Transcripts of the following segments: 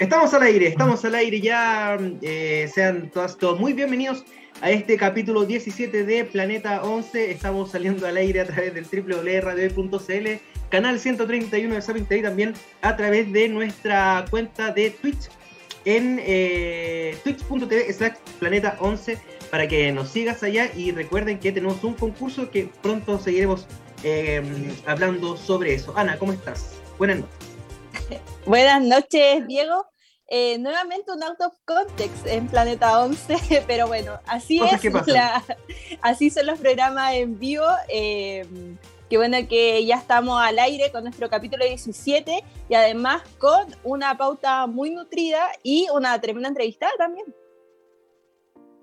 Estamos al aire, estamos al aire ya. Eh, sean todas, todos muy bienvenidos a este capítulo 17 de Planeta 11. Estamos saliendo al aire a través del www.radio.cl, canal 131 de Sapin TV, también a través de nuestra cuenta de Twitch en eh, twitch.tv slash planeta 11 para que nos sigas allá y recuerden que tenemos un concurso que pronto seguiremos eh, hablando sobre eso. Ana, ¿cómo estás? Buenas noches. Buenas noches, Diego. Eh, nuevamente un out of context en Planeta 11, pero bueno, así es, así son los programas en vivo. Eh, qué bueno que ya estamos al aire con nuestro capítulo 17 y además con una pauta muy nutrida y una tremenda entrevista también.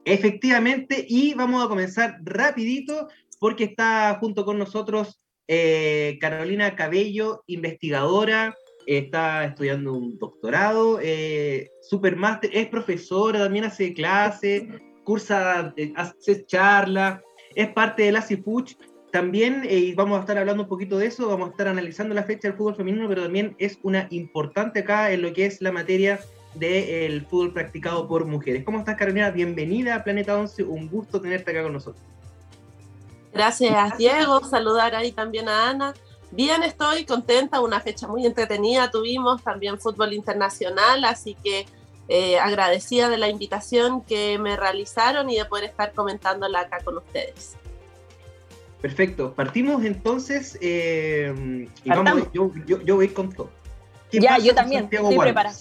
Efectivamente, y vamos a comenzar rapidito porque está junto con nosotros eh, Carolina Cabello, investigadora, está estudiando un doctorado, eh, supermaster, es profesora, también hace clases, cursa, eh, hace charlas, es parte de la CIPUCH. También, eh, y vamos a estar hablando un poquito de eso, vamos a estar analizando la fecha del fútbol femenino, pero también es una importante acá en lo que es la materia del fútbol practicado por mujeres. ¿Cómo estás, Carolina? Bienvenida a Planeta 11, un gusto tenerte acá con nosotros. Gracias, Diego. Saludar ahí también a Ana. Bien, estoy contenta, una fecha muy entretenida tuvimos, también fútbol internacional, así que eh, agradecida de la invitación que me realizaron y de poder estar comentándola acá con ustedes. Perfecto, partimos entonces eh, y vamos, yo, yo, voy con todo. ya, yo también, estoy preparada.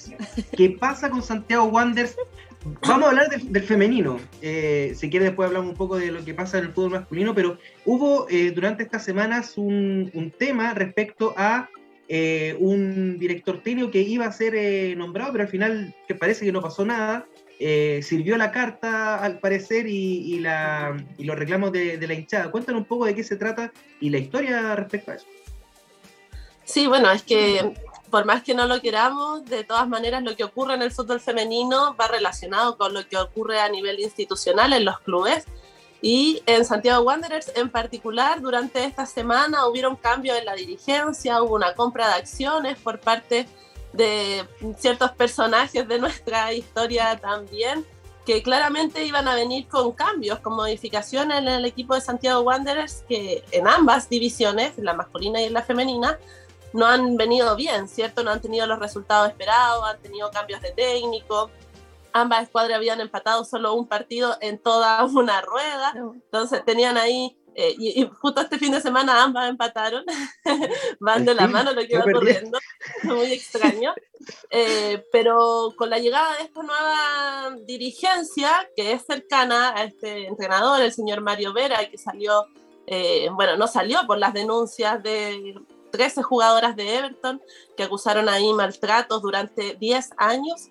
¿Qué pasa con Santiago Wanderers? Vamos a hablar del, femenino. Eh, si quiere, después hablamos un poco de lo que pasa en el fútbol masculino, pero hubo eh, durante estas semanas un, tema respecto a eh, un director técnico que iba a ser nombrado, pero al final que parece que no pasó nada. sirvió la carta, al parecer, y, los reclamos de, la hinchada. Cuéntanos un poco de qué se trata y la historia respecto a eso. Sí, bueno, es que por más que no lo queramos, de todas maneras lo que ocurre en el fútbol femenino va relacionado con lo que ocurre a nivel institucional en los clubes. Y en Santiago Wanderers en particular, durante esta semana hubieron cambios en la dirigencia, hubo una compra de acciones por parte de ciertos personajes de nuestra historia también, que claramente iban a venir con cambios, con modificaciones en el equipo de Santiago Wanderers, que en ambas divisiones, la masculina y la femenina, no han venido bien, ¿cierto? No han tenido los resultados esperados, han tenido cambios de técnico. Ambas escuadras habían empatado solo un partido en toda una rueda, entonces tenían ahí, eh, y, justo este fin de semana ambas empataron, van de la mano lo que va ocurriendo, muy extraño. Eh, pero con la llegada de esta nueva dirigencia, que es cercana a este entrenador, el señor Mario Vera, que salió, eh, bueno, no salió por las denuncias de 13 jugadoras de Everton que acusaron ahí maltratos durante 10 años.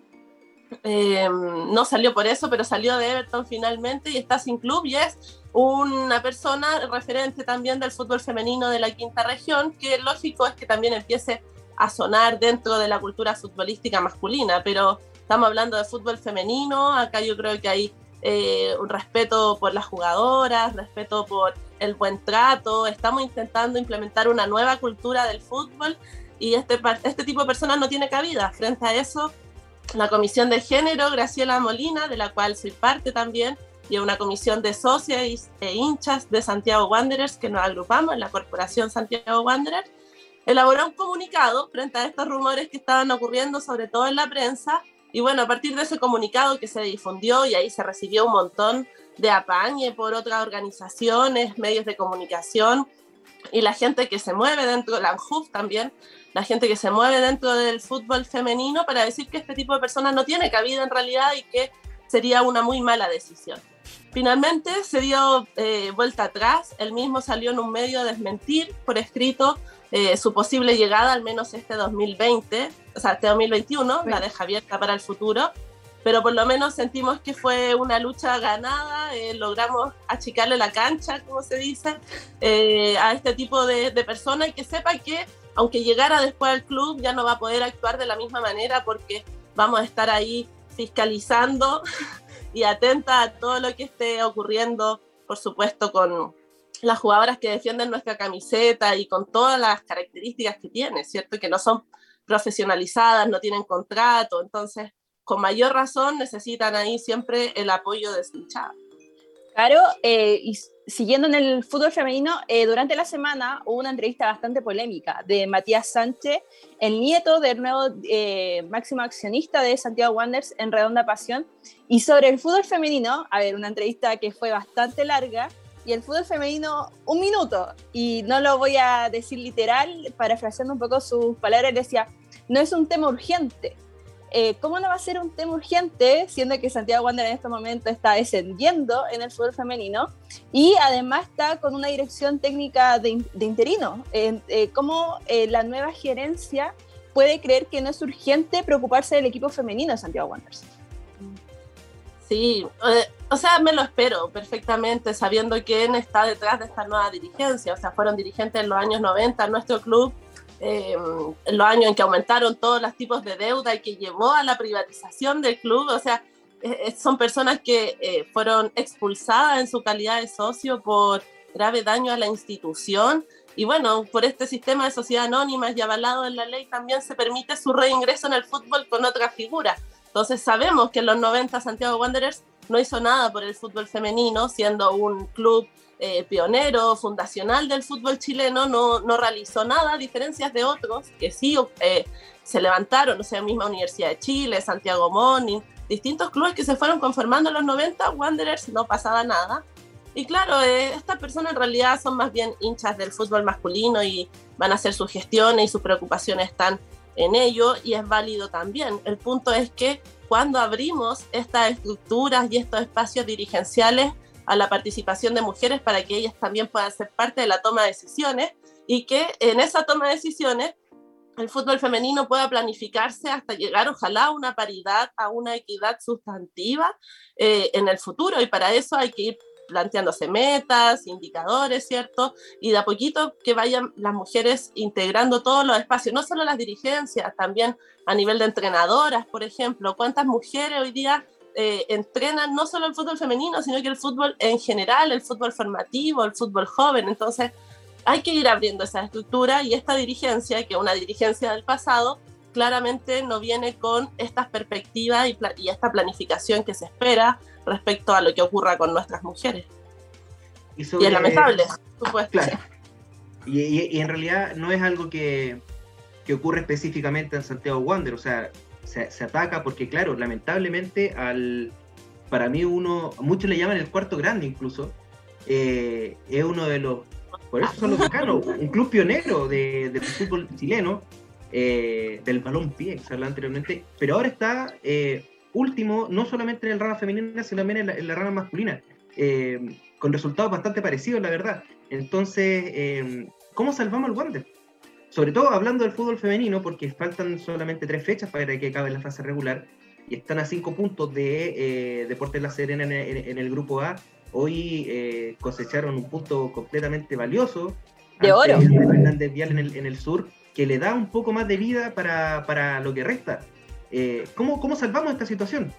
Eh, no salió por eso, pero salió de Everton finalmente y está sin club y es una persona referente también del fútbol femenino de la quinta región, que lógico es que también empiece a sonar dentro de la cultura futbolística masculina, pero estamos hablando de fútbol femenino, acá yo creo que hay eh, un respeto por las jugadoras, respeto por el buen trato, estamos intentando implementar una nueva cultura del fútbol y este, este tipo de personas no tiene cabida. Frente a eso, la Comisión de Género, Graciela Molina, de la cual soy parte también, y una comisión de socios e hinchas de Santiago Wanderers que nos agrupamos en la Corporación Santiago Wanderers, elaboró un comunicado frente a estos rumores que estaban ocurriendo, sobre todo en la prensa, y bueno, a partir de ese comunicado que se difundió y ahí se recibió un montón de apañe por otras organizaciones, medios de comunicación y la gente que se mueve dentro, la ANJUF también, la gente que se mueve dentro del fútbol femenino para decir que este tipo de personas no tiene cabida en realidad y que sería una muy mala decisión. Finalmente se dio eh, vuelta atrás, él mismo salió en un medio a desmentir por escrito eh, su posible llegada, al menos este 2020, o sea, este 2021, la deja abierta para el futuro, pero por lo menos sentimos que fue una lucha ganada, eh, logramos achicarle la cancha, como se dice, eh, a este tipo de, de personas y que sepa que aunque llegara después al club ya no va a poder actuar de la misma manera porque vamos a estar ahí fiscalizando y atenta a todo lo que esté ocurriendo, por supuesto, con, las jugadoras que defienden nuestra camiseta y con todas las características que tiene, ¿cierto? Que no son profesionalizadas, no tienen contrato, entonces con mayor razón necesitan ahí siempre el apoyo de su hinchada. Claro, eh, y siguiendo en el fútbol femenino, eh, durante la semana hubo una entrevista bastante polémica de Matías Sánchez, el nieto del nuevo eh, máximo accionista de Santiago Wanderers en Redonda Pasión, y sobre el fútbol femenino, a ver, una entrevista que fue bastante larga, y el fútbol femenino un minuto, y no lo voy a decir literal, parafraseando un poco sus palabras, decía, no es un tema urgente, eh, ¿cómo no va a ser un tema urgente, siendo que Santiago Wander en este momento está descendiendo en el fútbol femenino y además está con una dirección técnica de, interino? Eh, ¿Cómo eh, la nueva gerencia puede creer que no es urgente preocuparse del equipo femenino de Santiago Wanderers? Sí, o sea, me lo espero perfectamente, sabiendo quién está detrás de esta nueva dirigencia. O sea, fueron dirigentes en los años 90 en nuestro club eh, los años en que aumentaron todos los tipos de deuda y que llevó a la privatización del club. O sea, son personas que eh, fueron expulsadas en su calidad de socio por grave daño a la institución. Y bueno, por este sistema de sociedad anónima y avalado en la ley también se permite su reingreso en el fútbol con otra figura. Entonces sabemos que en los 90 Santiago Wanderers no hizo nada por el fútbol femenino, siendo un club eh, pionero, fundacional del fútbol chileno, no, no, realizó nada, a diferencias de otros que sí eh, se levantaron, o sea, misma Universidad de Chile, Santiago Morning, distintos clubes que se fueron conformando en los 90, Wanderers no pasaba nada. Y claro, eh, estas personas en realidad son más bien hinchas del fútbol masculino y van a hacer sus gestiones y sus preocupaciones están en ello y es válido también. El punto es que cuando abrimos estas estructuras y estos espacios dirigenciales, a la participación de mujeres para que ellas también puedan ser parte de la toma de decisiones y que en esa toma de decisiones el fútbol femenino pueda planificarse hasta llegar, ojalá, a una paridad, a una equidad sustantiva eh, en el futuro. Y para eso hay que ir planteándose metas, indicadores, ¿cierto? Y de a poquito que vayan las mujeres integrando todos los espacios, no solo las dirigencias, también a nivel de entrenadoras, por ejemplo. ¿Cuántas mujeres hoy día eh, entrenan no solo el fútbol femenino, sino que el fútbol en general, el fútbol formativo, el fútbol joven. Entonces, hay que ir abriendo esa estructura y esta dirigencia, que es una dirigencia del pasado, claramente no viene con estas perspectivas y, y, esta planificación que se espera respecto a lo que ocurra con nuestras mujeres. Y, es lamentable, supuesto. Y, y, en realidad no es algo que, que ocurre específicamente en Santiago Wander, o sea, se, ataca porque, claro, lamentablemente, al, para mí uno, muchos le llaman el cuarto grande incluso, eh, es uno de los, por eso son los decanos, un club pionero de, del fútbol chileno, eh, del balón pie, que se hablaba anteriormente, pero ahora está eh, último, no solamente en el rama femenina, sino también en la, rama masculina, con resultados bastante parecidos, la verdad. Entonces, ¿cómo salvamos al Wander? Sobre todo hablando del fútbol femenino, porque faltan solamente tres fechas para que acabe la fase regular, y están a cinco puntos de eh, Deportes La Serena en, el grupo A. Hoy eh, cosecharon un punto completamente valioso. De oro. Fernández Vial en el, en el sur, que le da un poco más de vida para, para lo que resta. Eh, ¿cómo, ¿Cómo salvamos esta situación?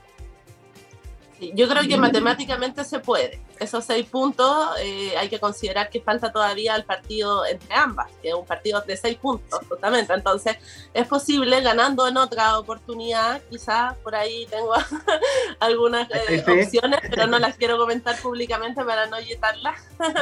Yo creo que matemáticamente se puede. Esos seis puntos eh, hay que considerar que falta todavía el partido entre ambas, que es un partido de seis puntos, justamente. Entonces, es posible ganando en otra oportunidad. Quizás por ahí tengo algunas eh, opciones, pero no las quiero comentar públicamente para no yetarlas.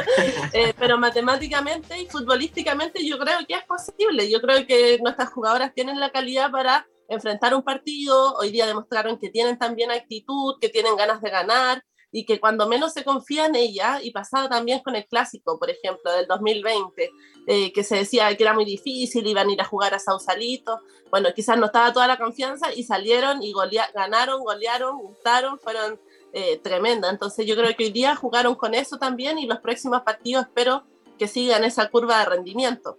Eh, pero matemáticamente y futbolísticamente yo creo que es posible. Yo creo que nuestras jugadoras tienen la calidad para enfrentar un partido, hoy día demostraron que tienen también actitud, que tienen ganas de ganar y que cuando menos se confía en ella, y pasaba también con el clásico, por ejemplo, del 2020, eh, que se decía que era muy difícil, iban a ir a jugar a Sausalito, bueno, quizás no estaba toda la confianza y salieron y ganaron, golearon, gustaron, fueron eh, tremendas. Entonces yo creo que hoy día jugaron con eso también y los próximos partidos espero que sigan esa curva de rendimiento.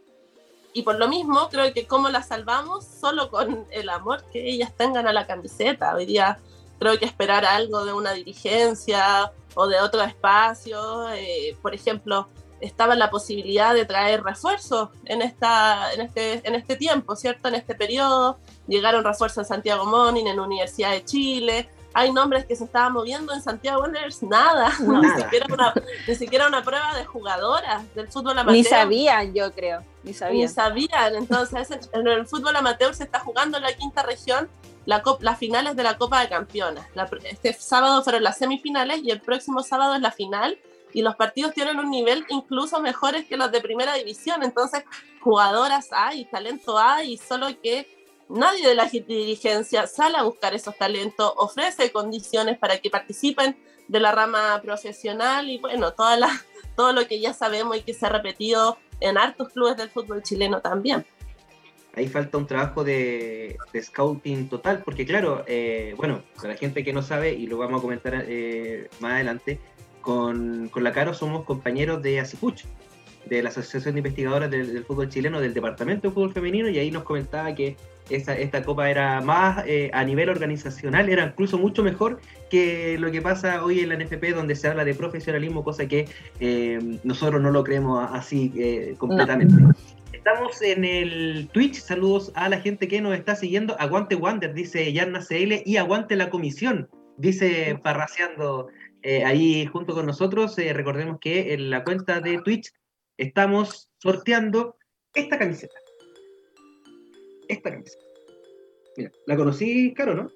Y por lo mismo, creo que cómo la salvamos, solo con el amor que ellas tengan a la camiseta. Hoy día creo que esperar algo de una dirigencia o de otro espacio. Eh, por ejemplo, estaba la posibilidad de traer refuerzos en, esta, en, este, en este tiempo, ¿cierto? En este periodo. Llegaron refuerzos en Santiago Morning, en Universidad de Chile. Hay nombres que se estaban moviendo en Santiago Wanderers, nada, Ni, siquiera una, ni siquiera una prueba de jugadoras del fútbol amateur. Ni sabían, yo creo. Ni sabían. Ni sabían. Entonces, en el fútbol amateur se está jugando en la quinta región la las finales de la Copa de Campeones. este sábado fueron las semifinales y el próximo sábado es la final. Y los partidos tienen un nivel incluso mejores que los de primera división. Entonces, jugadoras hay, talento hay, solo que nadie de la dirigencia sale a buscar esos talentos, ofrece condiciones para que participen de la rama profesional y bueno, toda la, todo lo que ya sabemos y que se ha repetido en hartos clubes del fútbol chileno también. Ahí falta un trabajo de, scouting total, porque claro, eh, bueno, para la gente que no sabe, y lo vamos a comentar eh, más adelante, con, con, la Caro somos compañeros de ASIPUCH, de la Asociación de Investigadores del, Fútbol Chileno, del Departamento de Fútbol Femenino, y ahí nos comentaba que esta, esta copa era más eh, a nivel organizacional, era incluso mucho mejor que lo que pasa hoy en la NFP, donde se habla de profesionalismo, cosa que eh, nosotros no lo creemos así eh, completamente. Estamos en el Twitch, saludos a la gente que nos está siguiendo. Aguante Wander, dice Yarna CL, y aguante la comisión, dice Parraseando ahí junto con nosotros. recordemos que en la cuenta de Twitch estamos sorteando esta camiseta. Esta camiseta. Mira, la conocí, Caro, ¿no?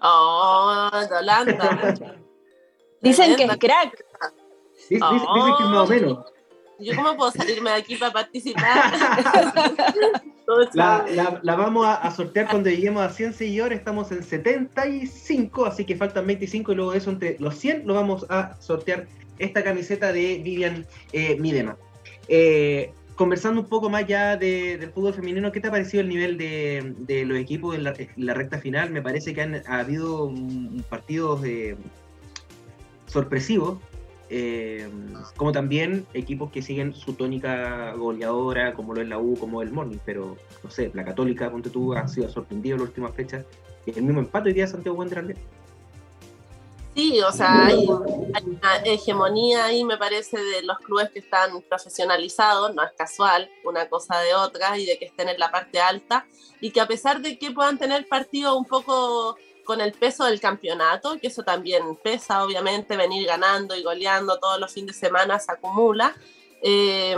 Oh, Yolanda. dicen que es crack. Dicen, que es más o menos. ¿Yo cómo puedo salirme de aquí para participar? la, la, vamos a, sortear cuando lleguemos a 100 seguidores. Estamos en 75, así que faltan 25 y luego de eso entre los 100 lo vamos a sortear esta camiseta de Vivian eh, Midema. Eh, conversando un poco más ya del fútbol femenino, ¿qué te ha parecido el nivel de, los equipos en la, recta final? Me parece que han ha habido partidos eh, sorpresivos, eh, como también equipos que siguen su tónica goleadora, como lo es la U, como el Morning, pero no sé, la Católica, ponte tú, ha sido sorprendido en las últimas fechas. El mismo empate hoy día de Santiago Wander Sí, o sea, hay, una hegemonía ahí, me parece, de los clubes que están profesionalizados, no es casual una cosa de otra, y de que estén en la parte alta, y que a pesar de que puedan tener partidos un poco con el peso del campeonato, que eso también pesa, obviamente, venir ganando y goleando todos los fines de semana se acumula, eh,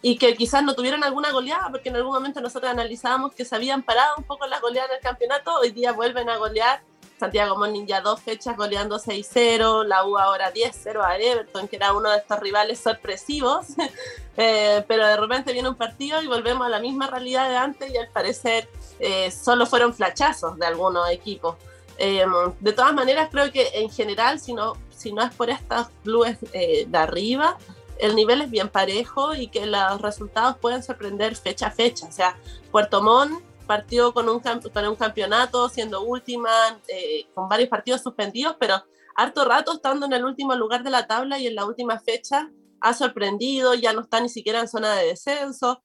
y que quizás no tuvieron alguna goleada, porque en algún momento nosotros analizábamos que se habían parado un poco las goleadas en el campeonato, hoy día vuelven a golear Santiago Morning ya dos fechas goleando 6-0, la U ahora 10-0 a Everton, que era uno de estos rivales sorpresivos, eh, pero de repente viene un partido y volvemos a la misma realidad de antes y al parecer eh, solo fueron flachazos de algunos equipos. Em, de todas maneras, creo que en general, si no, si no es por estas clubes eh, de arriba, el nivel es bien parejo y que los resultados pueden sorprender fecha a fecha. O sea, Puerto Montt partió con un, con un campeonato, siendo última, eh, con varios partidos suspendidos, pero harto rato estando en el último lugar de la tabla y en la última fecha ha sorprendido, ya no está ni siquiera en zona de descenso.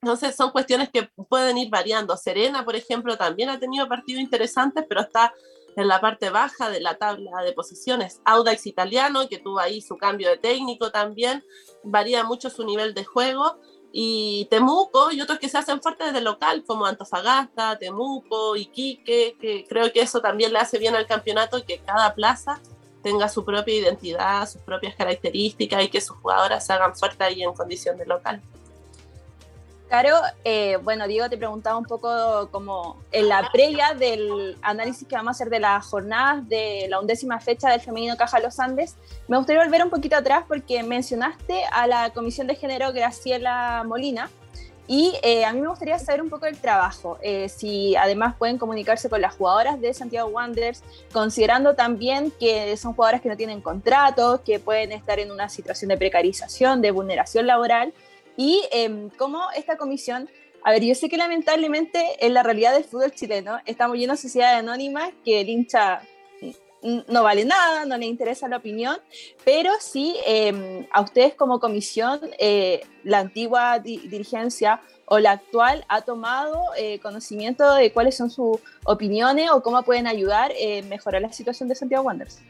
Entonces son cuestiones que pueden ir variando. Serena, por ejemplo, también ha tenido partidos interesantes, pero está en la parte baja de la tabla de posiciones. Audax italiano, que tuvo ahí su cambio de técnico también, varía mucho su nivel de juego y Temuco y otros que se hacen fuertes desde local, como Antofagasta, Temuco, Iquique, que creo que eso también le hace bien al campeonato, que cada plaza tenga su propia identidad, sus propias características y que sus jugadoras se hagan fuertes ahí en condición de local. Caro, eh, bueno, Diego te preguntaba un poco como en la previa del análisis que vamos a hacer de las jornadas de la undécima fecha del femenino Caja Los Andes. Me gustaría volver un poquito atrás porque mencionaste a la Comisión de Género Graciela Molina y eh, a mí me gustaría saber un poco el trabajo, eh, si además pueden comunicarse con las jugadoras de Santiago Wanderers, considerando también que son jugadoras que no tienen contratos, que pueden estar en una situación de precarización, de vulneración laboral y eh, cómo esta comisión, a ver, yo sé que lamentablemente en la realidad del fútbol chileno estamos llenos de sociedades anónimas que el hincha no vale nada, no le interesa la opinión, pero sí em, a ustedes como comisión, eh, la antigua dirigencia o la actual ha tomado eh, conocimiento de cuáles son sus opiniones o cómo pueden ayudar en mejorar la situación de Santiago Wanderers.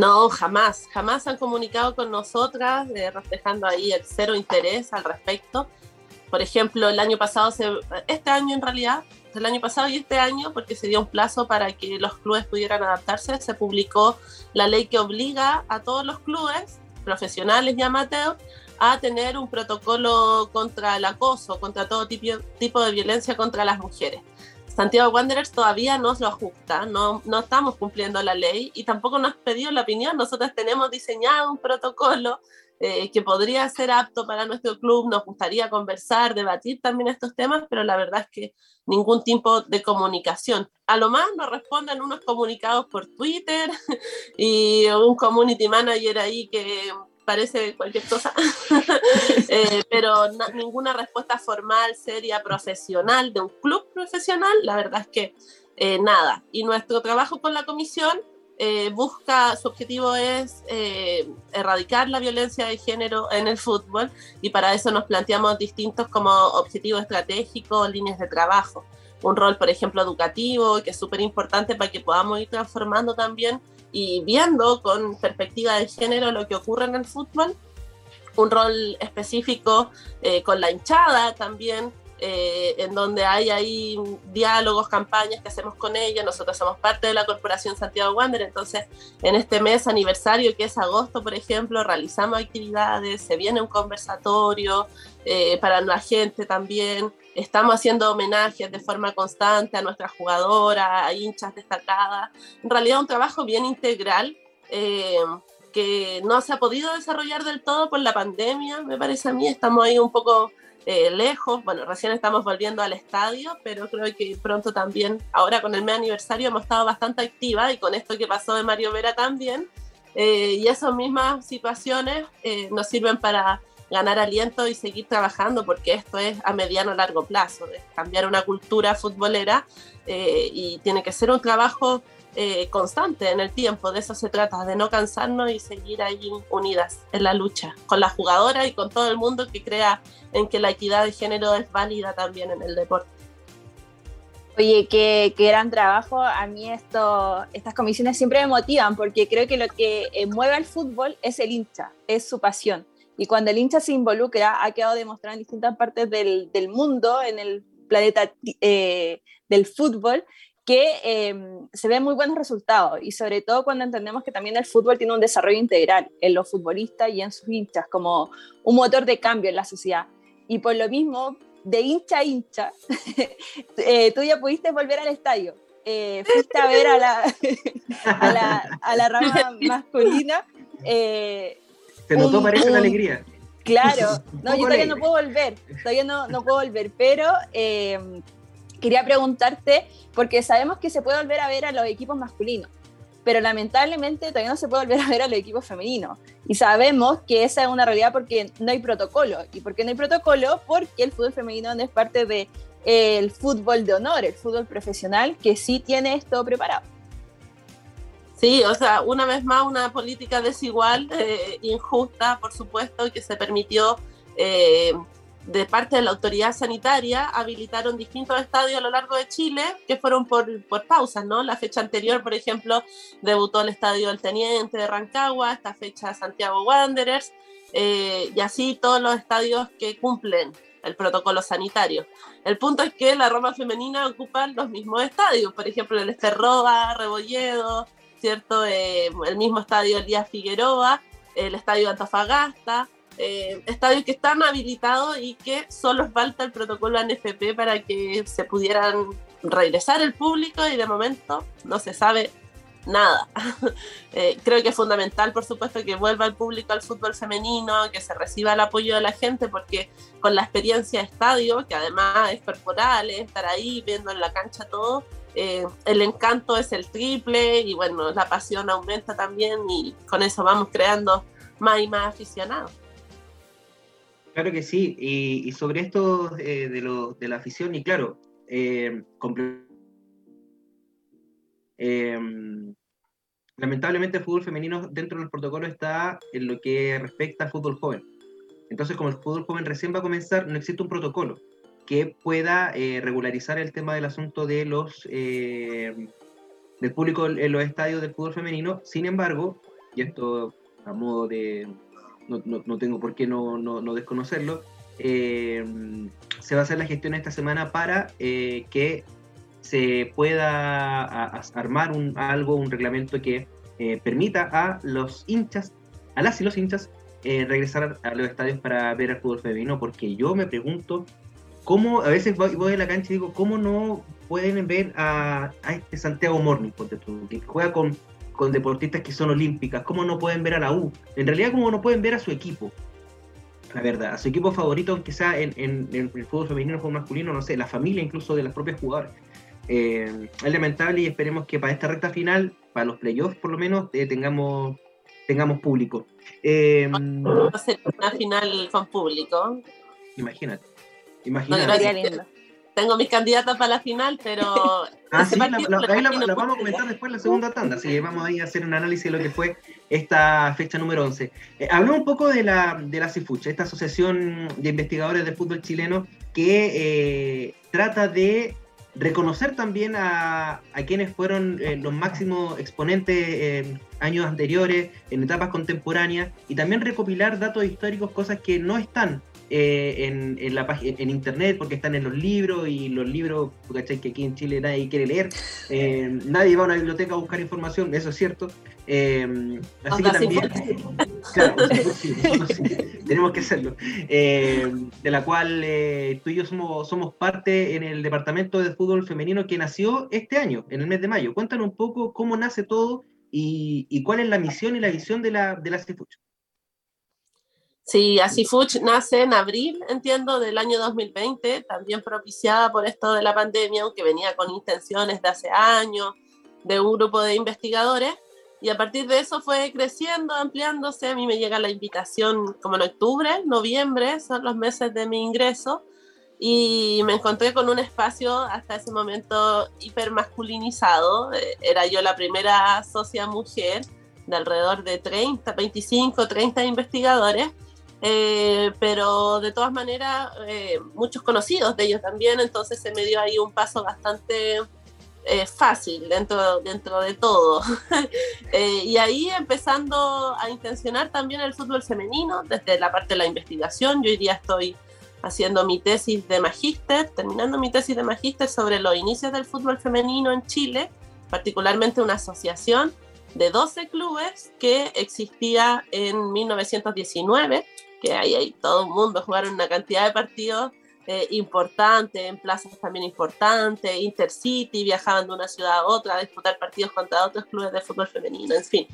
No, jamás, jamás han comunicado con nosotras, eh, reflejando ahí el cero interés al respecto. Por ejemplo, el año pasado, este año en realidad, el año pasado y este año, porque se dio un plazo para que los clubes pudieran adaptarse, se publicó la ley que obliga a todos los clubes, profesionales y amateurs, a tener un protocolo contra el acoso, contra todo tipo de violencia contra las mujeres. Santiago Wanderers todavía no lo ajusta, no, no estamos cumpliendo la ley y tampoco nos pedido la opinión. Nosotros tenemos diseñado un protocolo eh, que podría ser apto para nuestro club. Nos gustaría conversar, debatir también estos temas, pero la verdad es que ningún tipo de comunicación. A lo más nos responden unos comunicados por Twitter y un community manager ahí que parece cualquier cosa, eh, pero ninguna respuesta formal, seria, profesional de un club profesional, la verdad es que eh, nada. Y nuestro trabajo con la comisión eh, busca, su objetivo es erradicar la violencia de género en el fútbol y para eso nos planteamos distintos como objetivos estratégicos, líneas de trabajo. Un rol, por ejemplo, educativo, que es súper importante para que podamos ir transformando también y viendo con perspectiva de género lo que ocurre en el fútbol, un rol específico eh, con la hinchada también, eh, en donde hay ahí diálogos, campañas que hacemos con ella. Nosotros somos parte de la Corporación Santiago Wander, entonces en este mes aniversario que es agosto, por ejemplo, realizamos actividades, se viene un conversatorio eh, para la gente también. Estamos haciendo homenajes de forma constante a nuestras jugadoras, a hinchas destacadas. En realidad un trabajo bien integral eh, que no se ha podido desarrollar del todo por la pandemia, me parece a mí. Estamos ahí un poco eh, lejos. Bueno, recién estamos volviendo al estadio, pero creo que pronto también, ahora con el mes aniversario, hemos estado bastante activa y con esto que pasó de Mario Vera también. Eh, y esas mismas situaciones nos sirven para ganar aliento y seguir trabajando, porque esto es a mediano largo plazo, es cambiar una cultura futbolera eh, y tiene que ser un trabajo eh, constante en el tiempo, de eso se trata, de no cansarnos y seguir ahí unidas en la lucha, con la jugadora y con todo el mundo que crea en que la equidad de género es válida también en el deporte. Oye, qué, qué, gran trabajo. A mí esto, estas comisiones siempre me motivan porque creo que lo que eh, mueve al fútbol es el hincha, es su pasión. Y cuando el hincha se involucra, ha quedado demostrado en distintas partes del, del mundo, en el planeta eh, del fútbol, que em, se ven muy buenos resultados y sobre todo cuando entendemos que también el fútbol tiene un desarrollo integral en los futbolistas y en sus hinchas como un motor de cambio en la sociedad. Y por lo mismo, de hincha a hincha, eh, tú ya pudiste volver al estadio. Eh, fuiste a ver a la, a la, a la rama masculina. Eh, se notó, parece, la alegría. Claro, no, yo todavía no puedo volver, todavía no, no puedo volver, pero em, quería preguntarte, porque sabemos que se puede volver a ver a los equipos masculinos, pero lamentablemente todavía no se puede volver a ver a los equipos femeninos. Y sabemos que esa es una realidad porque no hay protocolo. ¿Y por qué no hay protocolo? Porque el fútbol femenino no es parte del de, fútbol de honor, el fútbol profesional, que sí tiene esto preparado. Sí, o sea, una vez más una política desigual, eh, injusta, por supuesto, que se permitió eh, de parte de la autoridad sanitaria, habilitaron distintos estadios a lo largo de Chile que fueron por, por pausas, ¿no? La fecha anterior, por ejemplo, debutó el estadio del Teniente de Rancagua, esta fecha Santiago Wanderers, eh, y así todos los estadios que cumplen el protocolo sanitario. El punto es que la Roma femenina ocupa los mismos estadios, por ejemplo, el Esterroa, Rebolledo, ¿cierto? Eh, el mismo estadio Elías Figueroa, el estadio Antofagasta, eh, estadios que están habilitados y que solo falta el protocolo NFP para que se pudieran regresar el público y de momento no se sabe nada. Eh, creo que es fundamental, por supuesto, que vuelva el público al fútbol femenino, que se reciba el apoyo de la gente, porque con la experiencia de estadio, que además es corporal, es estar ahí viendo en la cancha todo, eh, el encanto es el triple y bueno, la pasión aumenta también y con eso vamos creando más y más aficionados. Claro que sí, y, sobre esto eh, de, lo, de, la afición, y claro, eh, lamentablemente el fútbol femenino dentro del protocolo está en lo que respecta al fútbol joven. Entonces, como el fútbol joven recién va a comenzar, no existe un protocolo que pueda eh, regularizar el tema del asunto de los eh, del público en los estadios del fútbol femenino. Sin embargo, y esto a modo de no, no, tengo por qué no, no desconocerlo, eh, se va a hacer la gestión esta semana para que se pueda armar un, algo, un reglamento que permita a los hinchas, a las y los hinchas, eh, regresar a los estadios para ver al fútbol femenino, porque yo me pregunto cómo, a veces voy, voy a la cancha y digo, ¿cómo no pueden ver a, este Santiago Morning, que juega con, con deportistas que son olímpicas? ¿Cómo no pueden ver a la U? En realidad, ¿cómo no pueden ver a su equipo? la verdad, a su equipo favorito, aunque sea en, en, el fútbol femenino o masculino, no sé, la familia incluso de las propias jugadoras. Eh, es lamentable y esperemos que para esta recta final, para los playoffs por lo menos, eh, tengamos, tengamos público. Eh, Va a ser una final con público. Imagínate. Imagínate. tengo mis candidatas para la final, pero. ah, sí, la, ahí la, vamos a comentar después en la segunda tanda, así que vamos ahí a hacer un análisis de lo que fue esta fecha número 11. Eh, un poco de la, de la CIFUCH, esta asociación de investigadores del fútbol chileno que trata de reconocer también a, quienes fueron eh, los máximos exponentes en años anteriores, en etapas contemporáneas, y también recopilar datos históricos, cosas que no están eh, en, en, la en internet porque están en los libros y los libros, ¿cachai? Que aquí en Chile nadie quiere leer, eh, nadie va a una biblioteca a buscar información, eso es cierto. Eh, así que también, claro, tenemos que hacerlo. de la cual tú y yo somos, somos parte en el departamento de fútbol femenino que nació este año, en el mes de mayo. Cuéntanos un poco cómo nace todo y, y cuál es la misión y la visión de la, de la Sí, así Fuch nace en abril, entiendo, del año 2020, también propiciada por esto de la pandemia, aunque venía con intenciones de hace años, de un grupo de investigadores, y a partir de eso fue creciendo, ampliándose. A mí me llega la invitación como en octubre, noviembre, son los meses de mi ingreso, y me encontré con un espacio hasta ese momento hiper masculinizado. Eh, era yo la primera socia mujer de alrededor de 30, 25, 30 investigadores eh, pero de todas maneras eh, muchos conocidos de ellos también, entonces se me dio ahí un paso bastante eh, fácil dentro, dentro de todo. y ahí empezando a intencionar también el fútbol femenino desde la parte de la investigación, yo hoy día estoy haciendo mi tesis de magíster, terminando mi tesis de magíster sobre los inicios del fútbol femenino en Chile, particularmente una asociación de 12 clubes que existía en 1919 que ahí hay todo el mundo, jugaron una cantidad de partidos eh, importantes, en plazas también importantes, Intercity, viajaban de una ciudad a otra a disputar partidos contra otros clubes de fútbol femenino, en fin,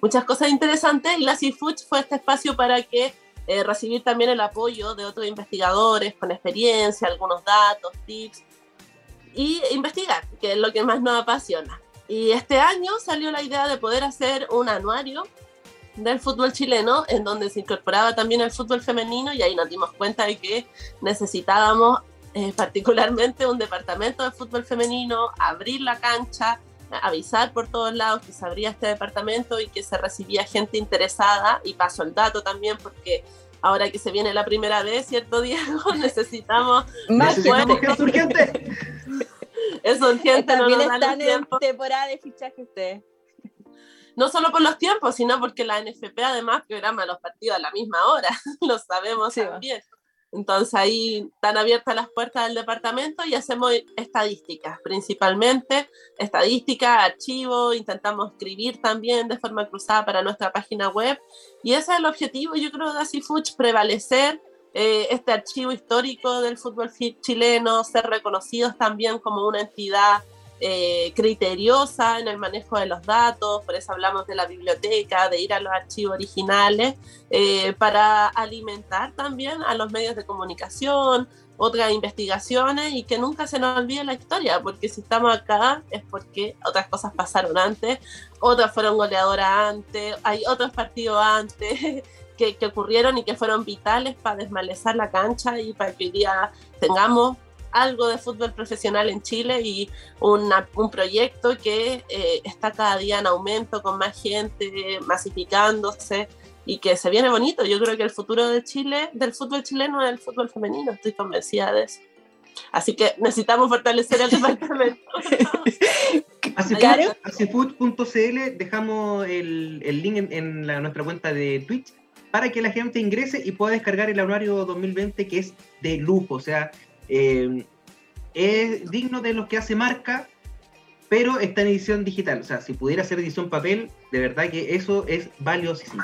muchas cosas interesantes y la CIFUCH fue este espacio para que eh, recibir también el apoyo de otros investigadores con experiencia, algunos datos, tips y investigar, que es lo que más nos apasiona. Y este año salió la idea de poder hacer un anuario del fútbol chileno, en donde se incorporaba también el fútbol femenino y ahí nos dimos cuenta de que necesitábamos eh, particularmente un departamento de fútbol femenino, abrir la cancha, avisar por todos lados que se abría este departamento y que se recibía gente interesada y paso el dato también porque ahora que se viene la primera vez, ¿cierto Diego? Necesitamos más gente urgente. Es urgente, no nos están en temporada de fichaje ustedes no solo por los tiempos, sino porque la NFP además programa los partidos a la misma hora, lo sabemos también. Entonces ahí están abiertas las puertas del departamento y hacemos estadísticas, principalmente estadísticas, archivos, intentamos escribir también de forma cruzada para nuestra página web. Y ese es el objetivo, yo creo, de Asifuch, prevalecer eh, este archivo histórico del fútbol chileno, ser reconocidos también como una entidad eh, criteriosa en el manejo de los datos, por eso hablamos de la biblioteca, de ir a los archivos originales, eh, para alimentar también a los medios de comunicación, otras investigaciones y que nunca se nos olvide la historia, porque si estamos acá es porque otras cosas pasaron antes, otras fueron goleadoras antes, hay otros partidos antes. Que, que ocurrieron y que fueron vitales para desmalezar la cancha y para que hoy día tengamos algo de fútbol profesional en Chile y un proyecto que eh, está cada día en aumento con más gente, masificándose y que se viene bonito. Yo creo que el futuro de Chile, del fútbol chileno es el fútbol femenino, estoy convencida de eso. Así que necesitamos fortalecer el departamento. Asifood.cl dejamos el, el link en, en la, nuestra cuenta de Twitch para que la gente ingrese y pueda descargar el anuario 2020 que es de lujo, o sea, eh, es digno de los que hace marca, pero está en edición digital. O sea, si pudiera ser edición papel, de verdad que eso es valiosísimo.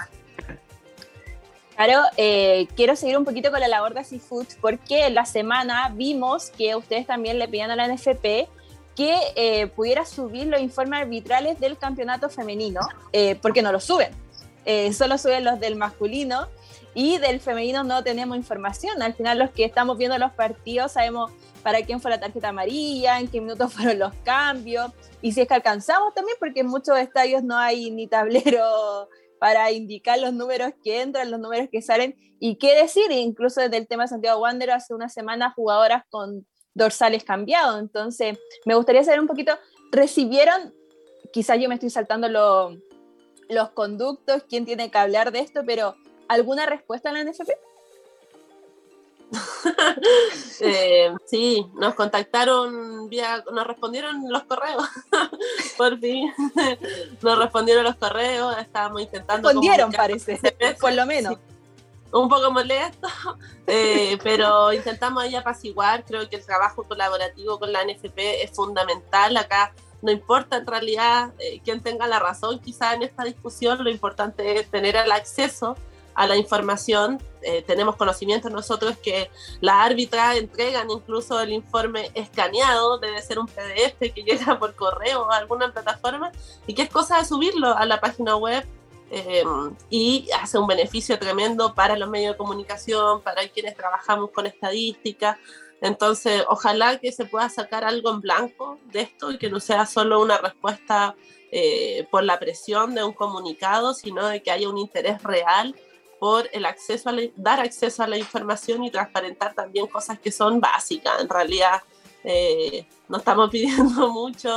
Claro, eh, quiero seguir un poquito con la labor de Seafood porque la semana vimos que ustedes también le pedían a la NFP que eh, pudiera subir los informes arbitrales del campeonato femenino, porque no lo suben, solo suben los del masculino y del femenino no tenemos información. Al final los que estamos viendo los partidos sabemos para quién fue la tarjeta amarilla, en qué minutos fueron los cambios y si es que alcanzamos también, porque en muchos estadios no hay ni tablero para indicar los números que entran, los números que salen y qué decir, incluso desde el tema de Santiago Wander hace una semana jugadoras con dorsales cambiados, entonces me gustaría saber un poquito, ¿recibieron, quizás yo me estoy saltando los conductos, quién tiene que hablar de esto, pero alguna respuesta en la NFP? Eh, sí, nos contactaron vía, nos respondieron los correos, por fin, nos respondieron los correos, estábamos intentando. Respondieron, parece, por lo menos. un poco molesto, eh, pero intentamos ahí apaciguar. Creo que el trabajo colaborativo con la NFP es fundamental. Acá no importa en realidad eh, quién tenga la razón, quizá en esta discusión, lo importante es tener el acceso a la información. Eh, tenemos conocimiento nosotros que las árbitras entregan incluso el informe escaneado, debe ser un PDF que llega por correo o alguna plataforma, y que es cosa de subirlo a la página web eh, y hace un beneficio tremendo para los medios de comunicación, para quienes trabajamos con estadística. Entonces, ojalá que se pueda sacar algo en blanco de esto y que no sea solo una respuesta eh, por la presión de un comunicado, sino de que haya un interés real por el acceso a dar acceso a la información y transparentar también cosas que son básicas. En realidad eh, no estamos pidiendo mucho,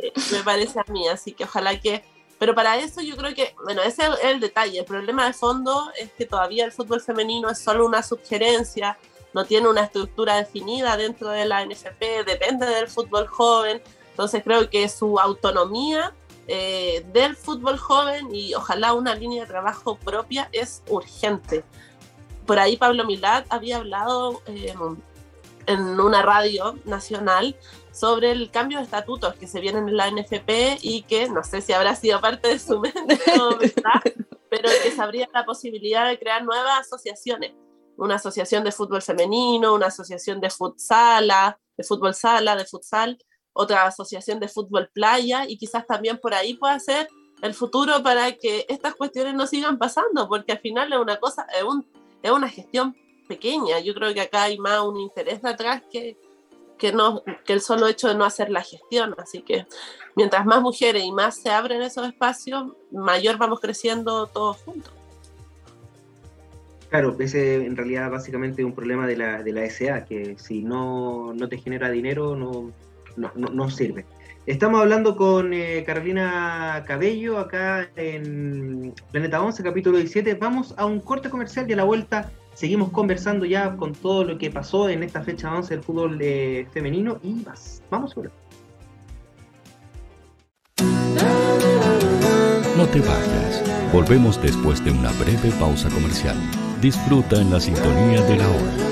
eh, me parece a mí, así que ojalá que... Pero para eso yo creo que, bueno, ese es el detalle. El problema de fondo es que todavía el fútbol femenino es solo una sugerencia, no tiene una estructura definida dentro de la NFP, depende del fútbol joven. Entonces creo que su autonomía eh, del fútbol joven y ojalá una línea de trabajo propia es urgente. Por ahí Pablo Milad había hablado eh, en una radio nacional sobre el cambio de estatutos que se vienen en la NFP y que no sé si habrá sido parte de su mente pero que se habría la posibilidad de crear nuevas asociaciones. Una asociación de fútbol femenino, una asociación de futsala, de fútbol sala, de futsal, otra asociación de fútbol playa y quizás también por ahí pueda ser el futuro para que estas cuestiones no sigan pasando, porque al final es una cosa, es, un, es una gestión pequeña. Yo creo que acá hay más un interés de atrás que, que, no, que el solo hecho de no hacer la gestión. Así que mientras más mujeres y más se abren esos espacios, mayor vamos creciendo todos juntos. Claro, ese en realidad básicamente es un problema de la, de la SA, que si no, no te genera dinero, no, no, no, sirve. Estamos hablando con eh, Carolina Cabello acá en Planeta 11, capítulo 17. Vamos a un corte comercial y a la vuelta seguimos conversando ya con todo lo que pasó en esta fecha 11 del fútbol eh, femenino y más. Vamos sobre. No te vayas. Volvemos después de una breve pausa comercial. Disfruta en la sintonía de la hora.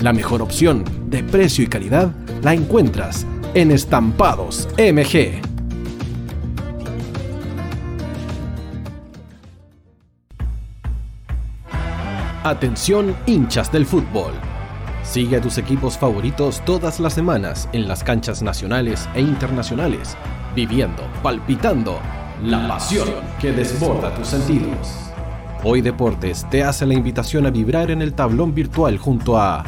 La mejor opción de precio y calidad la encuentras en Estampados MG. Atención hinchas del fútbol. Sigue a tus equipos favoritos todas las semanas en las canchas nacionales e internacionales, viviendo, palpitando la pasión que desborda tus sentidos. Hoy Deportes te hace la invitación a vibrar en el tablón virtual junto a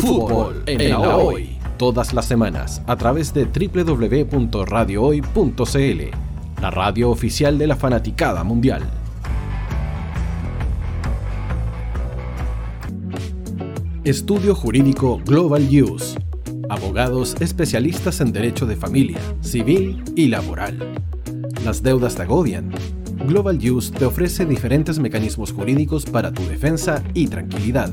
Fútbol en la Hoy. Todas las semanas a través de www.radiohoy.cl, la radio oficial de la fanaticada mundial. Estudio Jurídico Global Use. Abogados especialistas en derecho de familia, civil y laboral. Las deudas te agobian Global Use te ofrece diferentes mecanismos jurídicos para tu defensa y tranquilidad.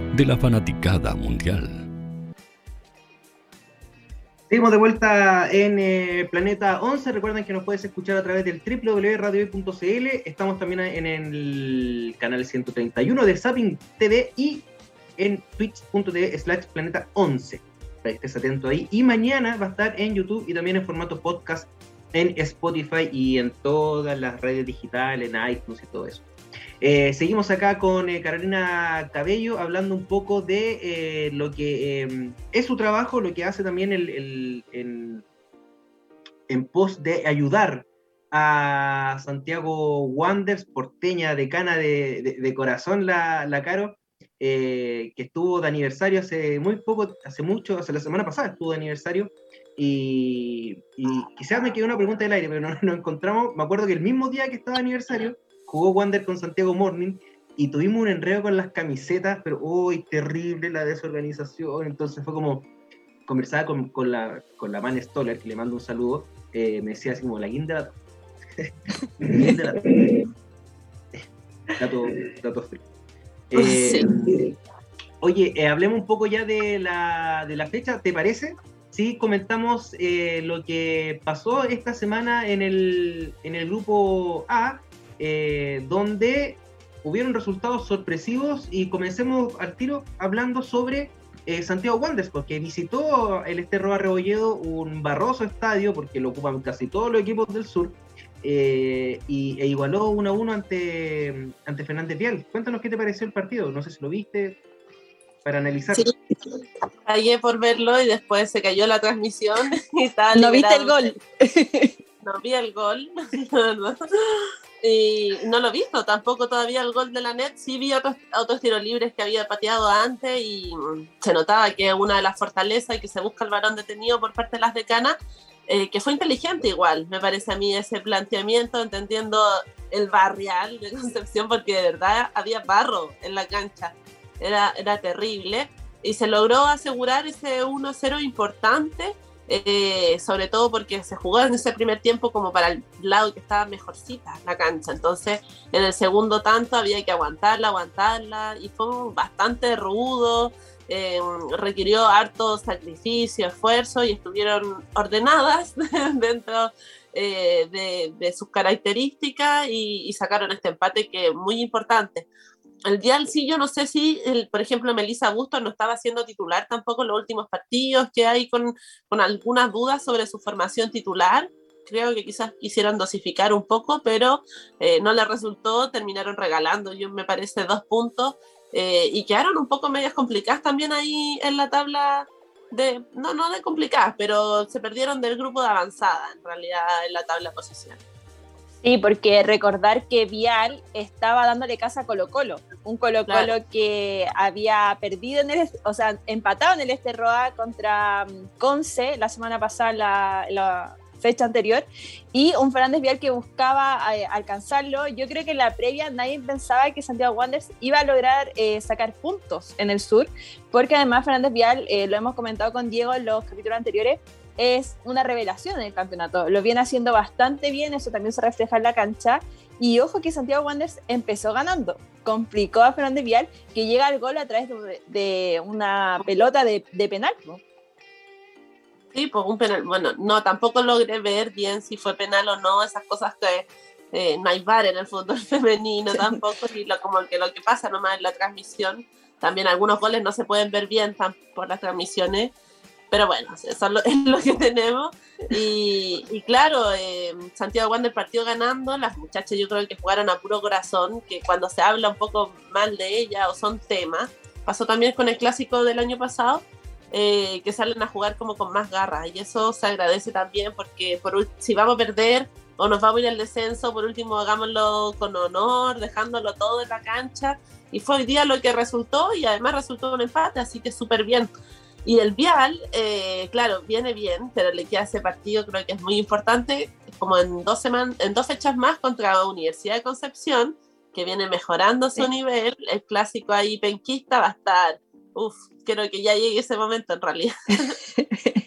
de la fanaticada mundial. Seguimos de vuelta en eh, Planeta 11. Recuerden que nos puedes escuchar a través del www.radiohoy.cl. Estamos también en el canal 131 de Zapping TV y en twitch.tv slash planeta 11. Para que estés atento ahí. Y mañana va a estar en YouTube y también en formato podcast en Spotify y en todas las redes digitales, en iTunes y todo eso. Eh, seguimos acá con eh, Carolina Cabello hablando un poco de eh, lo que em, es su trabajo, lo que hace también el, en, pos de ayudar a Santiago Wanders, porteña decana de, de, corazón, la, la Caro, que estuvo de aniversario hace muy poco, hace mucho, hace la semana pasada estuvo de aniversario. Y, quizás me quedó una pregunta del aire, pero no nos encontramos. Me acuerdo que el mismo día que estaba de aniversario, jugó Wander con Santiago Morning y tuvimos un enredo con las camisetas, pero uy, terrible la desorganización. Entonces fue como, conversaba con, con la, con la Man Stoller, que le mando un saludo, eh, me decía así como la guinda la... dato, dato frío. Eh, oye, eh, hablemos un poco ya de la, de la fecha, ¿te parece? Sí, comentamos lo que pasó esta semana en el, en el grupo A, eh, donde hubieron resultados sorpresivos y comencemos al tiro hablando sobre eh, Santiago Wanderers, porque visitó el Esterro Rebolledo, un barroso estadio, porque lo ocupan casi todos los equipos del sur, eh, y, e igualó 1 a 1 ante, ante Fernández Vial. Cuéntanos qué te pareció el partido, no sé si lo viste, para analizar. Sí, callé por verlo y después se cayó la transmisión y ¿No viste el gol? No vi el gol, Y no lo he tampoco todavía el gol de la net. Sí vi otros, tiros libres que había pateado antes y se notaba que una de las fortalezas y que se busca el varón detenido por parte de las decanas, eh, que fue inteligente igual, me parece a mí ese planteamiento, entendiendo el barrial de Concepción, porque de verdad había barro en la cancha, era, era terrible. Y se logró asegurar ese 1-0 importante eh, sobre todo porque se jugó en ese primer tiempo como para el lado que estaba mejorcita la cancha, entonces en el segundo tanto había que aguantarla, aguantarla y fue bastante rudo, eh, requirió harto sacrificio, esfuerzo y estuvieron ordenadas dentro eh, de, sus características y, y, sacaron este empate que es muy importante el Dial sí, yo no sé si, el, por ejemplo, Melissa Bustos no estaba siendo titular tampoco en los últimos partidos, que hay con, con algunas dudas sobre su formación titular. Creo que quizás quisieron dosificar un poco, pero eh, no le resultó, terminaron regalando, yo me parece, dos puntos eh, y quedaron un poco medias complicadas también ahí en la tabla de, no, no de complicadas, pero se perdieron del grupo de avanzada en realidad en la tabla de. Sí, porque recordar que Vial estaba dándole casa a Colo Colo, un Colo Colo que había perdido en el, o sea, empatado en el Esterroa contra mm, Conce la semana pasada, la, fecha anterior, y un Fernández Vial que buscaba eh, alcanzarlo. Yo creo que en la previa nadie pensaba que Santiago Wanderers iba a lograr eh, sacar puntos en el sur, porque además Fernández Vial, eh, lo hemos comentado con Diego en los capítulos anteriores, es una revelación en el campeonato. Lo viene haciendo bastante bien, eso también se refleja en la cancha. Y ojo que Santiago Wanderers empezó ganando, complicó a Fernández Vial, que llega al gol a través de, una pelota de, penal. Sí, pues un penal. Bueno, no, tampoco logré ver bien si fue penal o no, esas cosas que eh, no hay bar en el fútbol femenino tampoco, y lo, como que lo que pasa nomás en la transmisión. También algunos goles no se pueden ver bien por las transmisiones. Pero bueno, eso es lo, que tenemos. Y, claro, eh, Santiago Wander partió ganando. Las muchachas yo creo que jugaron a puro corazón, que cuando se habla un poco mal de ella o son temas, pasó también con el clásico del año pasado, eh, que salen a jugar como con más garra. Y eso se agradece también porque por, si vamos a perder o nos vamos a ir al descenso, por último hagámoslo con honor, dejándolo todo en la cancha. Y fue hoy día lo que resultó y además resultó un empate, así que súper bien. Y el Vial, eh, claro, viene bien, pero le queda ese partido, creo que es muy importante, como en dos, semanas, en dos fechas más contra la Universidad de Concepción, que viene mejorando su nivel. El clásico ahí penquista va a estar, uff, creo que ya llegue ese momento en realidad.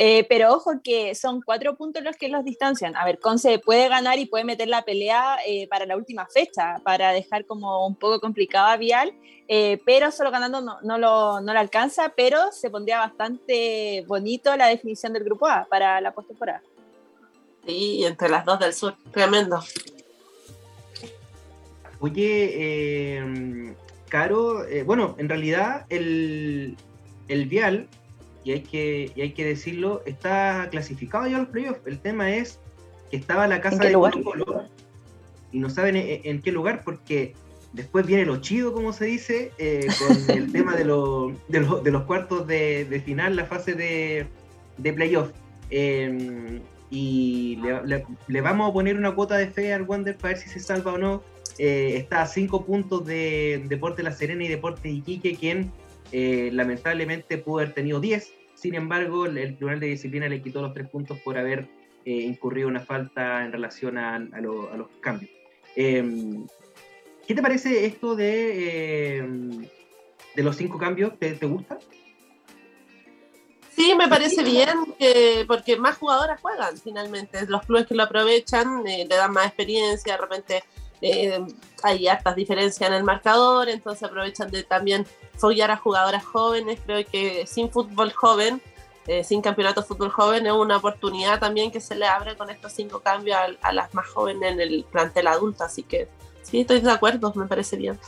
Eh, pero ojo que son cuatro puntos los que los distancian. A ver, Conce puede ganar y puede meter la pelea eh, para la última fecha, para dejar como un poco complicado a Vial, eh, pero solo ganando no, no, lo, no lo alcanza, pero se pondría bastante bonito la definición del grupo A para la postemporada. Sí, entre las dos del sur, tremendo. Oye, Caro, bueno, en realidad el, el Vial y hay que, hay que decirlo, está clasificado ya a los playoffs. El tema es que estaba la casa de Colo Colo y no saben en, qué lugar porque después viene lo chido, como se dice, eh, con el tema de, de, los cuartos de, final, la fase de, de playoff. Em, y le, vamos a poner una cuota de fe al Wander para ver si se salva o no. Eh, está a cinco puntos de Deporte La Serena y Deporte Iquique, quien eh, lamentablemente pudo haber tenido 10. Sin embargo, el, Tribunal de Disciplina le quitó los tres puntos por haber eh, incurrido una falta en relación a, los cambios. Em, ¿Qué te parece esto de, em, de los cinco cambios? ¿Te, gusta? Sí, me parece bien porque más jugadoras juegan finalmente. Los clubes que lo aprovechan eh, le dan más experiencia, de repente eh, hay hartas diferencias en el marcador, entonces aprovechan de también follar a jugadoras jóvenes. Creo que sin fútbol joven, eh, sin campeonato de fútbol joven, es una oportunidad también que se le abre con estos cinco cambios a, las más jóvenes en el plantel adulto. Así que sí, estoy de acuerdo, me parece bien.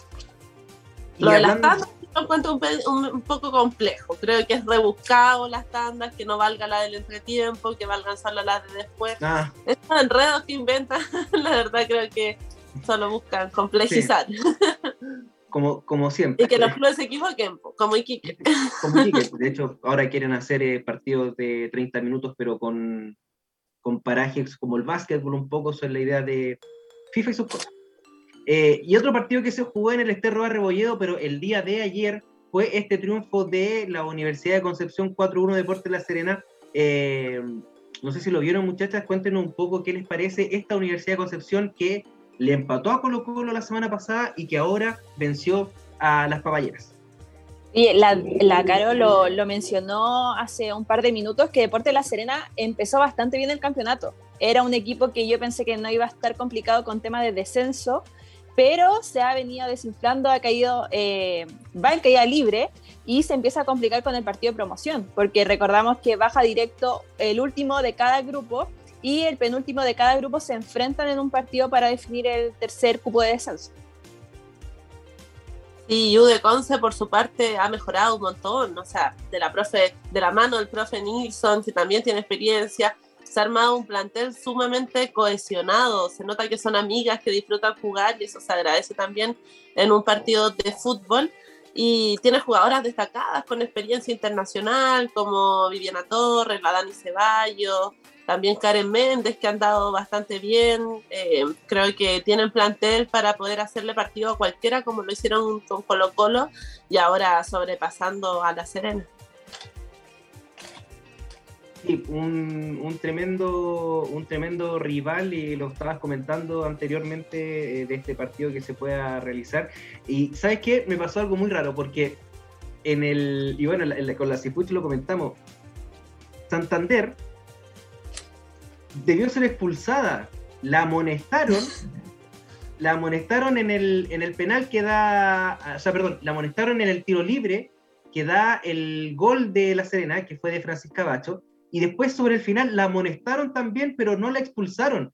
Lo de las tandas lo encuentro un, poco complejo. Creo que es rebuscado las tandas, que no valga la del entretiempo, que valgan solo las de después. Ah. Estos enredos que inventan, la verdad creo que solo buscan complejizar. Como, como siempre. Y que los clubes se equivoquen, como Iquique. Como Iquique. De hecho, ahora quieren hacer eh, partidos de 30 minutos, pero con, con parajes como el básquetbol un poco, eso es la idea de FIFA y sus cosas. Eh, y otro partido que se jugó en el Esterro de Rebolledo, pero el día de ayer, fue este triunfo de la Universidad de Concepción 4-1 Deporte La Serena. Eh, no sé si lo vieron muchachas, cuéntenos un poco qué les parece esta Universidad de Concepción que le empató a Colo Colo la semana pasada y que ahora venció a las papayeras. Y la, la Caro lo, mencionó hace un par de minutos que Deporte La Serena empezó bastante bien el campeonato. Era un equipo que yo pensé que no iba a estar complicado con tema de descenso, pero se ha venido desinflando, ha caído, eh, va en caída libre y se empieza a complicar con el partido de promoción, porque recordamos que baja directo el último de cada grupo y el penúltimo de cada grupo se enfrentan en un partido para definir el tercer cupo de descenso. Sí, Ude Conce por su parte ha mejorado un montón, o sea, de la profe, de la mano del profe Nilsson, que también tiene experiencia, se ha armado un plantel sumamente cohesionado, se nota que son amigas que disfrutan jugar y eso se agradece también en un partido de fútbol y tiene jugadoras destacadas con experiencia internacional como Viviana Torres, la Dani Ceballos, también Karen Méndez que han dado bastante bien. Eh, creo que tienen plantel para poder hacerle partido a cualquiera como lo hicieron con Colo Colo y ahora sobrepasando a la Serena. Sí, un, tremendo, un tremendo rival y lo estabas comentando anteriormente eh, de este partido que se pueda realizar. Y ¿sabes qué? Me pasó algo muy raro porque en el, y bueno, con la Cipuch lo comentamos, Santander debió ser expulsada, la amonestaron, la amonestaron en el, en el penal que da, o sea, perdón, la amonestaron en el tiro libre que da el gol de La Serena, que fue de Francisca Bacho, y después sobre el final la amonestaron también, pero no la expulsaron.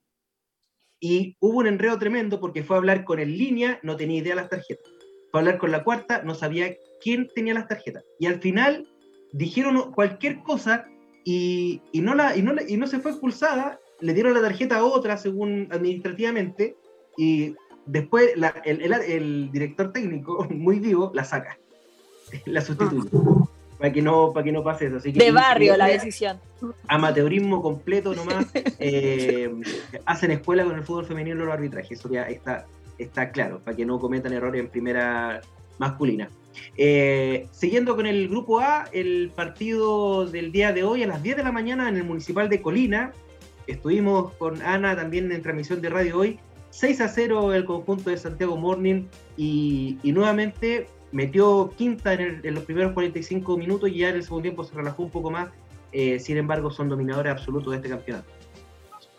Y hubo un enredo tremendo porque fue a hablar con el línea, no tenía idea de las tarjetas. Fue a hablar con la cuarta, no sabía quién tenía las tarjetas. Y al final dijeron cualquier cosa y, no la, y, no y no se fue expulsada, le dieron la tarjeta a otra según administrativamente y después el, el, director técnico, muy vivo, la saca, la sustituye para que no para que no pase eso. de barrio la decisión. Amateurismo completo nomás. Eh, hacen escuela con el fútbol femenino y los arbitrajes, eso ya está, está claro, para que no cometan errores en primera masculina. Eh, siguiendo con el grupo A, el partido del día de hoy a las 10 de la mañana en el Municipal de Colina. Estuvimos con Ana también en transmisión de radio hoy. 6 a 0 el conjunto de Santiago Morning y, nuevamente metió quinta en, los primeros 45 minutos y ya en el segundo tiempo se relajó un poco más eh, sin embargo son dominadores absolutos de este campeonato.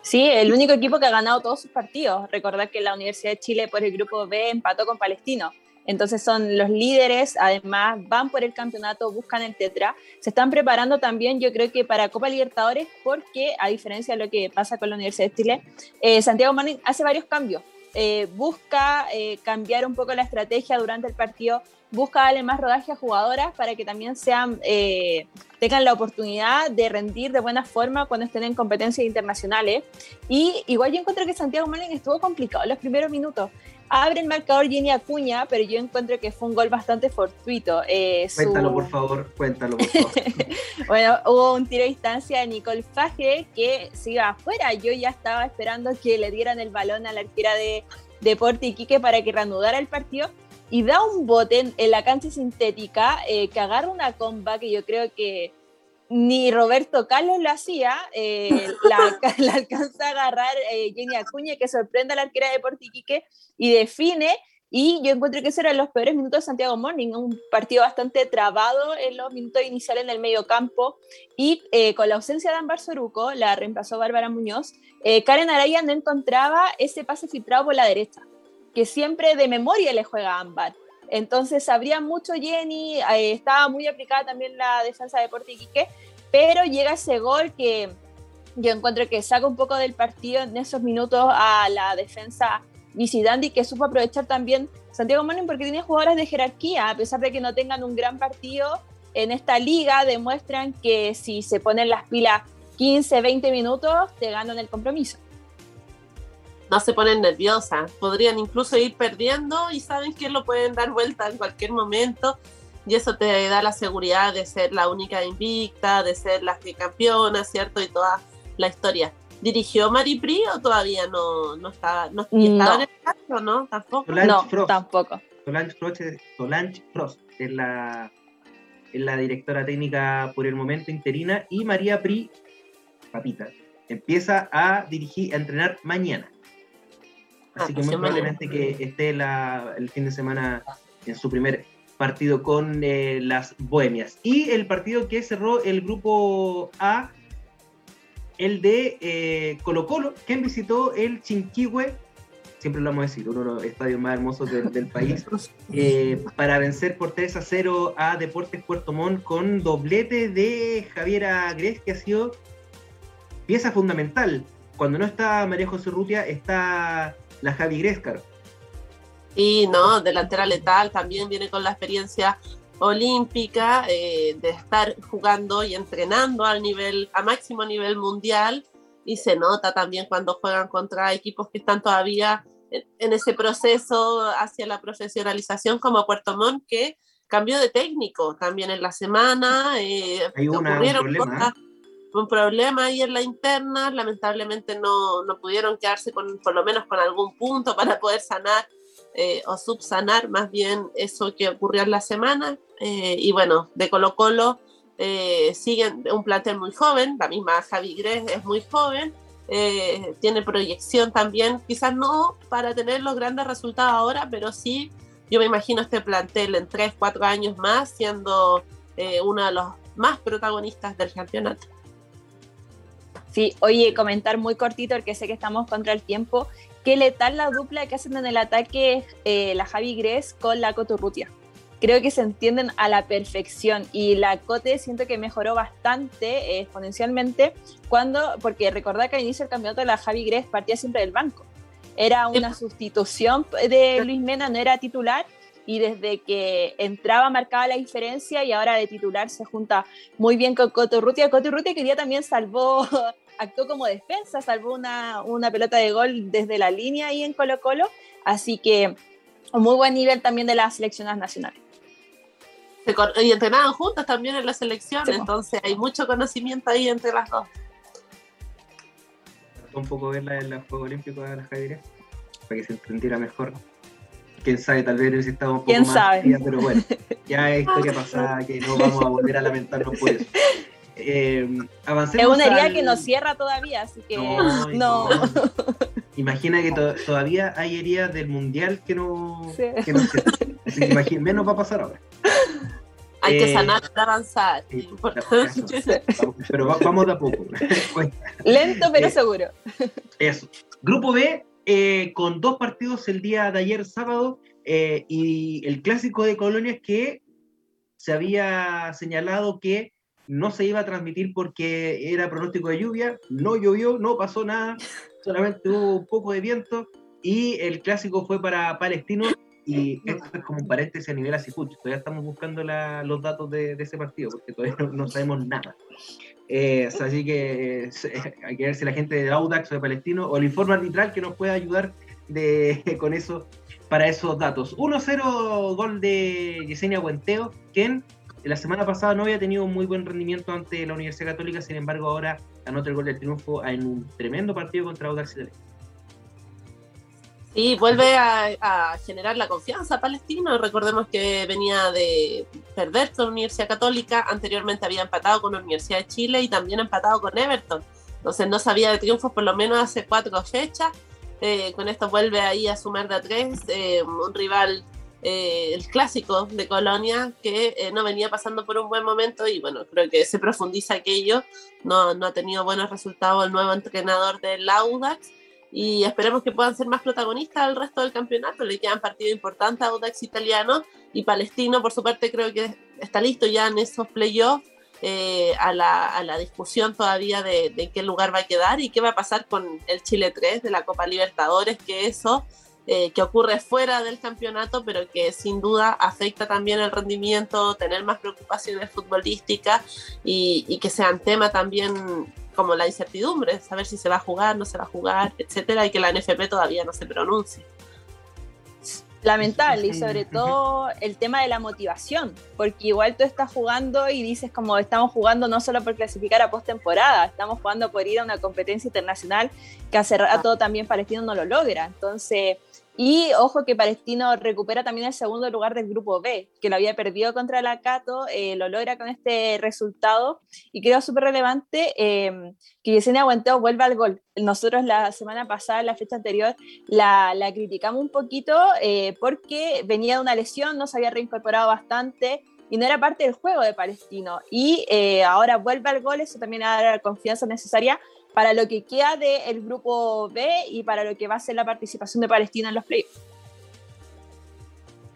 Sí, el único equipo que ha ganado todos sus partidos. Recordad que la Universidad de Chile por el grupo B empató con Palestino. Entonces son los líderes, además van por el campeonato, buscan el tetra. Se están preparando también, yo creo que para Copa Libertadores, porque a diferencia de lo que pasa con la Universidad de Chile, eh, Santiago Manning hace varios cambios. Eh, busca eh, cambiar un poco la estrategia durante el partido, busca darle más rodaje a jugadoras para que también sean, eh, tengan la oportunidad de rendir de buena forma cuando estén en competencias internacionales. Y igual yo encuentro que Santiago Manning estuvo complicado en los primeros minutos. Abre el marcador Jenny Acuña, pero yo encuentro que fue un gol bastante fortuito. Eh, cuéntalo, por favor, cuéntalo, por favor. bueno, hubo un tiro de distancia de Nicole Faje que se iba afuera. Yo ya estaba esperando que le dieran el balón a la arquera de, Deporte y Quique para que reanudara el partido y da un bote en, la cancha sintética eh, que agarra una comba que yo creo que ni Roberto Carlos lo hacía, eh, la, alcanza a agarrar eh, Jenny Acuña que sorprende a la arquera de Portiquique y define. Y yo encuentro que ese eran los peores minutos de Santiago Morning, un partido bastante trabado en los minutos iniciales en el medio campo. Y con la ausencia de Ámbar Soruco, la reemplazó Bárbara Muñoz, Karen Araya no encontraba ese pase filtrado por la derecha que siempre de memoria le juega Ámbar. Entonces sabría mucho Jenny, eh, estaba muy aplicada también la defensa de Portiquique, pero llega ese gol que yo encuentro que saca un poco del partido en esos minutos a la defensa Dandy, que supo aprovechar también Santiago Manin porque tiene jugadoras de jerarquía, a pesar de que no tengan un gran partido en esta liga, demuestran que si se ponen las pilas 15, 20 minutos, te ganan el compromiso no se ponen nerviosas, podrían incluso ir perdiendo y saben que lo pueden dar vuelta en cualquier momento y eso te da la seguridad de ser la única invicta, de ser la que campeona, ¿cierto? Y toda la historia. ¿Dirigió Mari Pri o todavía no, no estaba, no, estaba en el caso, no? Tampoco. no, tampoco. Solange Frost, Solange Frost es la, es la directora técnica por el momento interina y María Pri, papita, empieza a dirigir, a entrenar mañana. Así que muy probablemente que esté el fin de semana en su primer partido con eh, las Bohemias. Y el partido que cerró el grupo A, el de eh, Colo Colo, quien visitó el Chinquihue, siempre lo vamos a decir, uno de los estadios más hermosos del, país, eh, para vencer por 3 a 0 a Deportes Puerto Montt con doblete de Javier Agres, que ha sido pieza fundamental. Cuando no está María José Rutia, está la Javi Grescar. Y no, delantera letal, también viene con la experiencia olímpica eh, de estar jugando y entrenando al nivel, a máximo nivel mundial, y se nota también cuando juegan contra equipos que están todavía en, ese proceso hacia la profesionalización como Puerto Montt, que cambió de técnico también en la semana. Eh, Hay un un problema ahí en la interna, lamentablemente no, no, pudieron quedarse con por lo menos con algún punto para poder sanar eh, o subsanar más bien eso que ocurrió en la semana. Eh, y bueno, de Colo Colo eh, siguen un plantel muy joven, la misma Javi Gres es muy joven, tiene proyección también, quizás no para tener los grandes resultados ahora, pero sí, yo me imagino este plantel en 3, 4 años más siendo uno de los más protagonistas del campeonato. Sí, oye, comentar muy cortito, porque sé que estamos contra el tiempo, qué letal la dupla que hacen en el ataque eh, la Javi Gres con la Coturrutia. Creo que se entienden a la perfección y la Cote siento que mejoró bastante eh, exponencialmente cuando, porque recordad que al inicio del campeonato la Javi Gres partía siempre del banco. Era una sustitución de Luis Mena, no era titular y desde que entraba marcaba la diferencia y ahora de titular se junta muy bien con Coturrutia. Coturrutia que día también salvó actuó como defensa, salvó una, una pelota de gol desde la línea ahí en Colo Colo, así que un muy buen nivel también de las selecciones nacionales. Y entrenaban juntas también en la selección, entonces hay mucho conocimiento ahí entre las dos. Un poco verla en los Juegos Olímpicos de las Javier, para que se entendiera mejor. Quién sabe, tal vez necesitamos un poco ¿Quién más. Sabe? pero bueno, ya es historia pasada que no vamos a volver a lamentarnos por eso. Eh, es una herida que no cierra todavía, así que no. Imagina que todavía hay heridas del mundial que no, que no menos va a pasar ahora. Hay que sanar para avanzar. pero vamos de a poco. Lento pero seguro. Eso. Grupo B, con dos partidos el día de ayer sábado y el clásico de Colonia que se había señalado que no se iba a transmitir porque era pronóstico de lluvia, no llovió, no pasó nada, solamente hubo un poco de viento y el clásico fue para Palestino y esto es como un paréntesis a nivel así, todavía estamos buscando los datos de, ese partido porque todavía no, sabemos nada. Eh, así que eh, hay que ver si la gente de Audax o de Palestino o el informe arbitral que nos pueda ayudar de, con eso para esos datos. 1-0 gol de Yesenia Guenteo, quien la semana pasada no había tenido muy buen rendimiento ante la Universidad Católica, sin embargo ahora anota el gol del triunfo en un tremendo partido contra Audax Italiano. Y vuelve a, generar la confianza palestino. Recordemos que venía de perder con la Universidad Católica, anteriormente había empatado con la Universidad de Chile y también empatado con Everton. Entonces no sabía de triunfos por lo menos hace cuatro fechas. Eh, con esto vuelve ahí a sumar de a tres, eh, un rival eh, el clásico de Colonia, que eh, no venía pasando por un buen momento y bueno, creo que se profundiza aquello. No, no ha tenido buenos resultados el nuevo entrenador del Audax y esperemos que puedan ser más protagonistas el resto del campeonato. Le quedan partidos importantes a Audax italiano y Palestino, por su parte, creo que está listo ya en esos playoffs. Eh, a, la, a, la, discusión todavía de, de, qué lugar va a quedar y qué va a pasar con el Chile 3 de la Copa Libertadores, que eso eh, que ocurre fuera del campeonato, pero que sin duda afecta también el rendimiento, tener más preocupaciones futbolísticas y, que sean tema también como la incertidumbre, saber si se va a jugar, no se va a jugar, etcétera, y que la NFP todavía no se pronuncie. Lamentable y sobre todo el tema de la motivación, porque igual tú estás jugando y dices como estamos jugando no solo por clasificar a postemporada, estamos jugando por ir a una competencia internacional que hace rato también Palestino no lo logra. Entonces, y ojo que Palestino recupera también el segundo lugar del grupo B, que lo había perdido contra la Cato, eh, lo logra con este resultado y creo súper relevante eh, que Yesenia Aguanteo vuelva al gol. Nosotros la semana pasada, la fecha anterior, la, la criticamos un poquito eh, porque venía de una lesión, no se había reincorporado bastante y no era parte del juego de Palestino. Y ahora vuelve al gol, eso también da la confianza necesaria para lo que queda del grupo B y para lo que va a ser la participación de Palestina en los playoffs.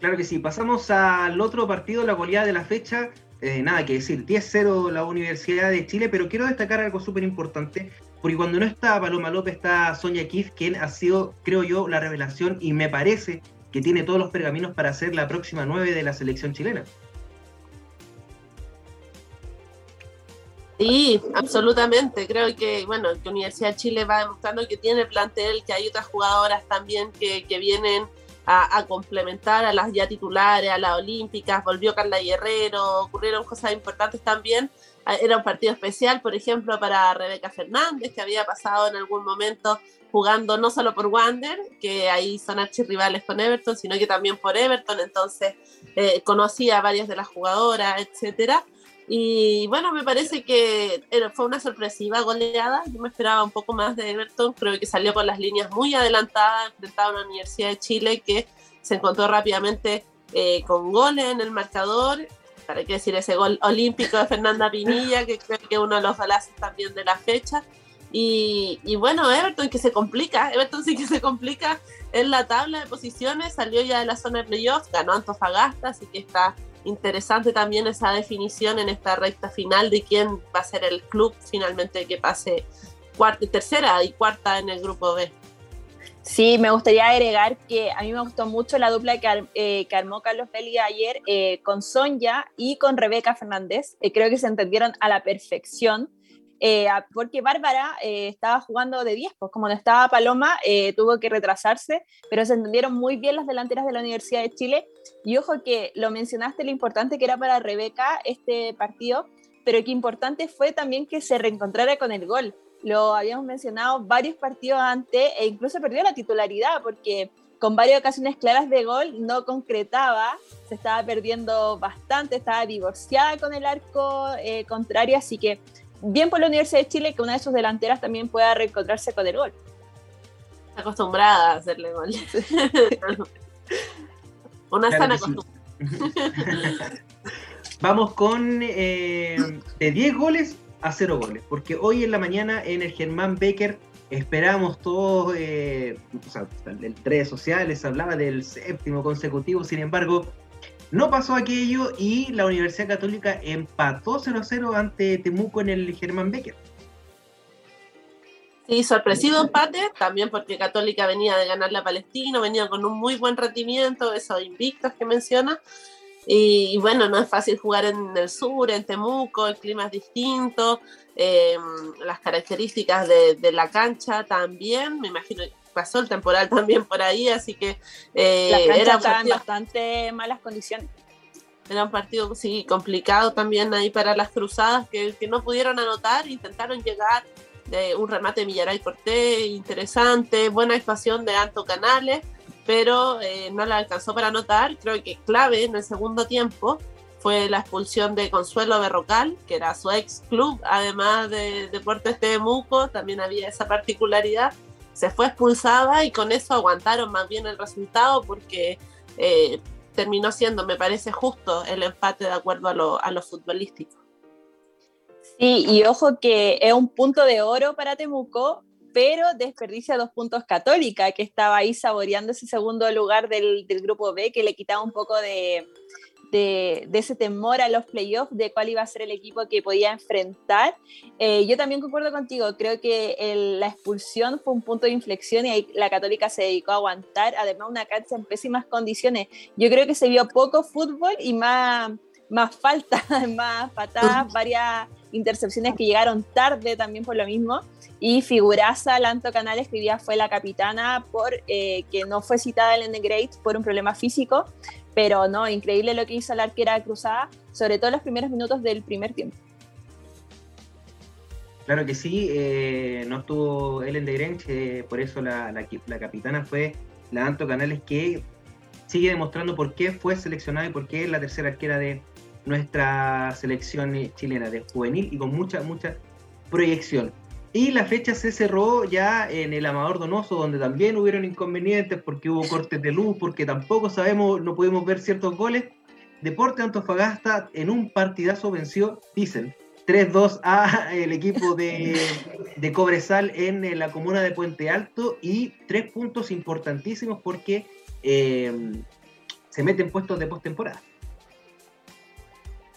Claro que sí, pasamos al otro partido, la goleada de la fecha. Eh, nada que decir, 10-0 la Universidad de Chile, pero quiero destacar algo súper importante, porque cuando no está Paloma López está Sonia Kif, quien ha sido, creo yo, la revelación y me parece que tiene todos los pergaminos para ser la próxima 9 de la selección chilena. Sí, absolutamente. Creo que, bueno, que Universidad de Chile va demostrando que tiene plantel, que hay otras jugadoras también que, vienen a, complementar a las ya titulares, a las olímpicas. Volvió Carla Guerrero, ocurrieron cosas importantes también. Ah, era un partido especial, por ejemplo, para Rebeca Fernández, que había pasado en algún momento jugando no solo por Wander, que ahí son archirrivales con Everton, sino que también por Everton. Entonces, eh, conocía a varias de las jugadoras, etcétera y bueno, me parece que fue una sorpresiva goleada. Yo me esperaba un poco más de Everton. Creo que salió con las líneas muy adelantadas, enfrentado a la Universidad de Chile que se encontró rápidamente eh, con goles en el marcador. Para qué decir ese gol olímpico de Fernanda Pinilla, que creo que es uno de los balazos también de la fecha. Y, y, bueno, Everton que se complica, Everton sí que se complica en la tabla de posiciones, salió ya de la zona de playoffs, ganó Antofagasta, así que está interesante también esa definición en esta recta final de quién va a ser el club finalmente que pase cuarta, tercera y cuarta en el grupo B. Sí, me gustaría agregar que a mí me gustó mucho la dupla que, eh, armó Carlos Belli ayer eh, con Sonja y con Rebeca Fernández. Eh, creo que se entendieron a la perfección. Eh, porque Bárbara eh, estaba jugando de 10, pues como no estaba Paloma, eh, tuvo que retrasarse, pero se entendieron muy bien las delanteras de la Universidad de Chile. Y ojo que lo mencionaste, lo importante que era para Rebeca este partido, pero que importante fue también que se reencontrara con el gol. Lo habíamos mencionado varios partidos antes e incluso perdió la titularidad porque con varias ocasiones claras de gol no concretaba, se estaba perdiendo bastante, estaba divorciada con el arco contrario, así que bien por la Universidad de Chile que una de sus delanteras también pueda reencontrarse con el gol. Acostumbrada a hacerle gol. una sana costumbre. Vamos con de 10 goles a 0 goles, porque hoy en la mañana en el Germán Becker esperamos todos, o sea, en redes sociales hablaba del séptimo consecutivo, sin embargo, no pasó aquello y la Universidad Católica empató 0-0 ante Temuco en el Germán Becker. Sí, sorpresivo empate, también porque Católica venía de ganar la Palestina, venía con un muy buen rendimiento, esos invictos que menciona. Y, bueno, no es fácil jugar en el sur, en Temuco, el clima es distinto, em, las características de, la cancha también, me imagino pasó el temporal también por ahí, así que eh, era en bastante malas condiciones. Era un partido sí, complicado también ahí para las cruzadas que, que no pudieron anotar, intentaron llegar de un remate de Millaray Cortés interesante, buena expansión de Alto Canales, pero eh, no la alcanzó para anotar. Creo que clave en el segundo tiempo fue la expulsión de Consuelo Berrocal, que era su ex club, además de Deportes Temuco, también había esa particularidad. Se fue expulsada y con eso aguantaron más bien el resultado porque eh, terminó siendo, me parece justo, el empate de acuerdo a lo, a futbolístico. Sí, y ojo que es un punto de oro para Temuco, pero desperdicia dos puntos Católica, que estaba ahí saboreando ese segundo lugar del, grupo B, que le quitaba un poco de, ese temor a los playoffs, de cuál iba a ser el equipo que podía enfrentar. Eh, yo también concuerdo contigo, creo que la expulsión fue un punto de inflexión y ahí la Católica se dedicó a aguantar, además una cancha en pésimas condiciones. Yo creo que se vio poco fútbol y más, más falta, más patadas, varias intercepciones que llegaron tarde también por lo mismo. Y figuraza Lanto Canales, que hoy día fue la capitana, por eh, que no fue citada en el Great por un problema físico. Pero no, increíble lo que hizo la arquera cruzada, sobre todo los primeros minutos del primer tiempo. Claro que sí, eh, no estuvo Ellen de Grench, eh, por eso la, la, capitana fue la Lanto Canales, que sigue demostrando por qué fue seleccionada y por qué es la tercera arquera de, nuestra selección chilena de juvenil y con mucha, mucha proyección. Y la fecha se cerró ya en el Amador Donoso, donde también hubieron inconvenientes porque hubo cortes de luz, porque tampoco sabemos, no pudimos ver ciertos goles. Deporte Antofagasta en un partidazo venció, dicen, 3-2 a el equipo de, de, Cobresal en la comuna de Puente Alto y tres puntos importantísimos porque eh, se meten puestos de postemporada.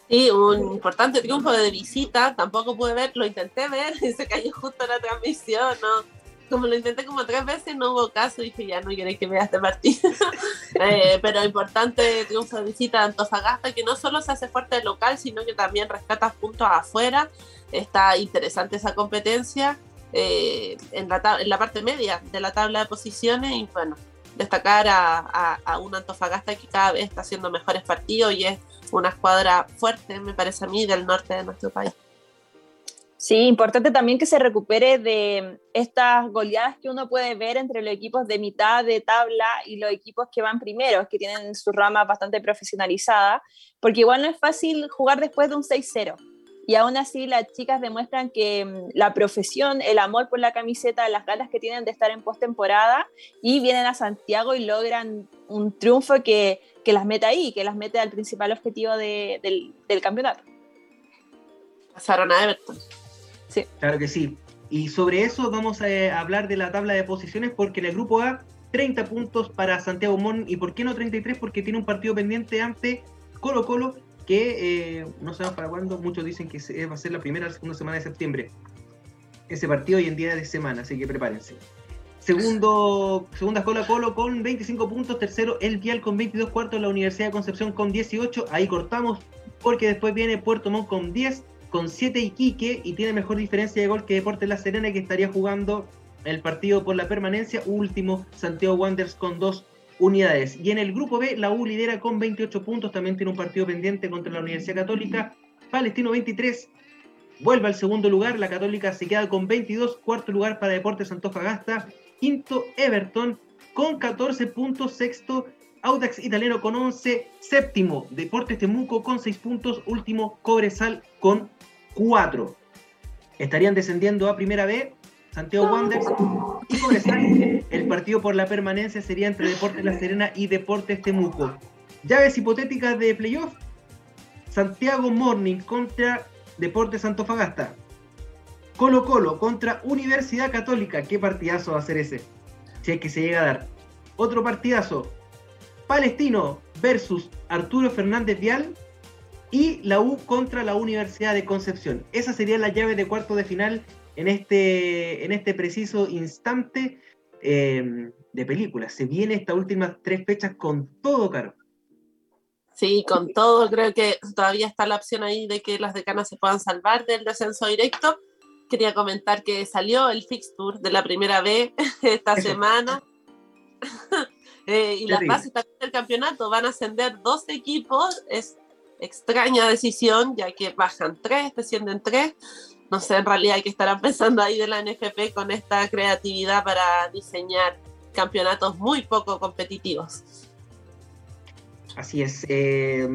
Sí, un importante triunfo de visita, tampoco pude ver, lo intenté ver y se cayó justo la transmisión, ¿no? Como lo intenté como tres veces, no hubo caso, dije, ya no queréis que vea este partido. eh, pero importante triunfo de visita de Antofagasta, que no solo se hace fuerte local, sino que también rescata puntos afuera. Está interesante esa competencia eh, en, la en la parte media de la tabla de posiciones y bueno, destacar a, a, un Antofagasta que cada vez está haciendo mejores partidos y es una escuadra fuerte, me parece a mí, del norte de nuestro país. Sí, importante también que se recupere de estas goleadas que uno puede ver entre los equipos de mitad de tabla y los equipos que van primeros, que tienen su rama bastante profesionalizada, porque igual no es fácil jugar después de un 6-0 y aún así las chicas demuestran que mm, la profesión, el amor por la camiseta, las ganas que tienen de estar en postemporada y vienen a Santiago y logran un triunfo que, que las mete ahí, que las mete al principal objetivo de, del, del, campeonato. Pasaron a Everton. Sí. Claro que sí. Y sobre eso vamos a eh, hablar de la tabla de posiciones porque en el grupo A 30 puntos para Santiago Mon y por qué no 33 porque tiene un partido pendiente ante Colo Colo que eh, no sabemos para cuándo, muchos dicen que va a ser la primera o segunda semana de septiembre. Ese partido hoy en día de semana, así que prepárense. Segundo, segunda Cola Colo con 25 puntos, tercero El Vial con 22 cuartos, la Universidad de Concepción con 18, ahí cortamos, porque después viene Puerto Montt con 10, con 7 Iquique y tiene mejor diferencia de gol que Deportes La Serena que estaría jugando el partido por la permanencia, último Santiago Wanderers con 2 unidades. Y en el grupo B, la U lidera con 28 puntos, también tiene un partido pendiente contra la Universidad Católica. Palestino 23, vuelve al segundo lugar, la Católica se queda con 22, cuarto lugar para Deportes Antofagasta, quinto Everton con 14 puntos, sexto Audax Italiano con 11, séptimo Deportes Temuco con 6 puntos, último Cobresal con 4. Estarían descendiendo a Primera B Santiago Wanderers y Cobresal. El partido por la permanencia sería entre Deportes La Serena y Deportes Temuco. Llaves hipotéticas de playoff. Santiago Morning contra Deportes Antofagasta. Colo Colo contra Universidad Católica. ¿Qué partidazo va a ser ese? Si es que se llega a dar. Otro partidazo. Palestino versus Arturo Fernández Vial y la U contra la Universidad de Concepción. Esa sería la llave de cuarto de final en este, en este preciso instante em, de película. Se viene estas últimas tres fechas con todo, Caro. Sí, con todo. Creo que todavía está la opción ahí de que las decanas se puedan salvar del descenso directo. Quería comentar que salió el fixture de la primera vez esta semana. Eh, y las bases del campeonato van a ascender dos equipos. Es extraña decisión, ya que bajan tres, descienden tres. No sé, en realidad hay que estar pensando ahí de la NFP con esta creatividad para diseñar campeonatos muy poco competitivos. Así es. Eh,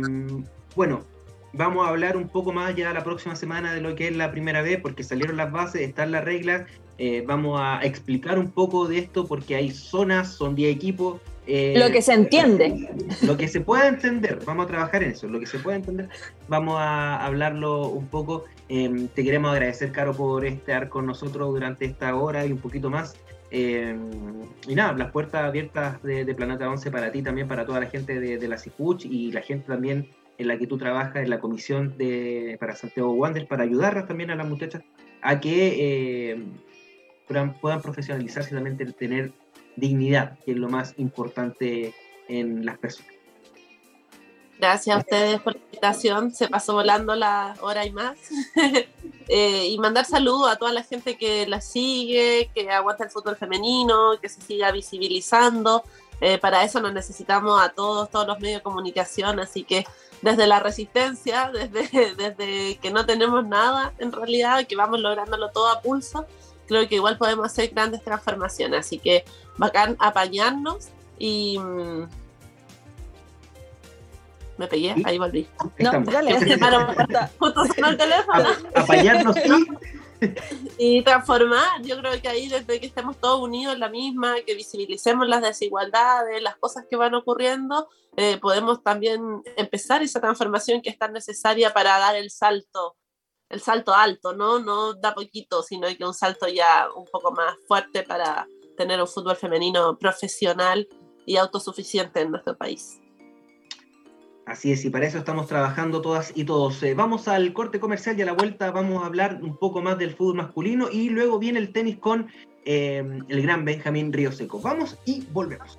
bueno, vamos a hablar un poco más ya la próxima semana de lo que es la primera vez, porque salieron las bases, están las reglas. Eh, vamos a explicar un poco de esto porque hay zonas, son 10 equipos, eh, lo que se entiende. Lo que se pueda entender, vamos a trabajar en eso, lo que se pueda entender, vamos a hablarlo un poco. Em, te queremos agradecer, Caro, por estar con nosotros durante esta hora y un poquito más. Em, y nada, las puertas abiertas de, Planeta 11 para ti también, para toda la gente de, la CIPUCH y la gente también en la que tú trabajas en la comisión de, para Santiago Wander, para ayudarlas también a las muchachas a que eh, puedan, puedan profesionalizarse también tener dignidad, que es lo más importante en las personas. Gracias a ustedes por la invitación, se pasó volando la hora y más. Eh, y mandar saludos a toda la gente que la sigue, que aguanta el fútbol femenino, que se siga visibilizando. Eh, para eso nos necesitamos a todos, todos los medios de comunicación, así que desde la resistencia, desde, desde que no tenemos nada en realidad, que vamos lográndolo todo a pulso, creo que igual podemos hacer grandes transformaciones. Así que bacán apañarnos y. Mm, me pegué, ahí volví. No, dale. Justo sonó el teléfono. Apañarnos y transformar. Yo creo que ahí, desde que estemos todos unidos en la misma, que visibilicemos las desigualdades, las cosas que van ocurriendo, eh, podemos también empezar esa transformación que es tan necesaria para dar el salto el salto alto, ¿no? No da poquito, sino que un salto ya un poco más fuerte para tener un fútbol femenino profesional y autosuficiente en nuestro país. Así es, y para eso estamos trabajando todas y todos. Eh, vamos al corte comercial y a la vuelta vamos a hablar un poco más del fútbol masculino y luego viene el tenis con eh, el gran Benjamín Río Seco. Vamos y volvemos.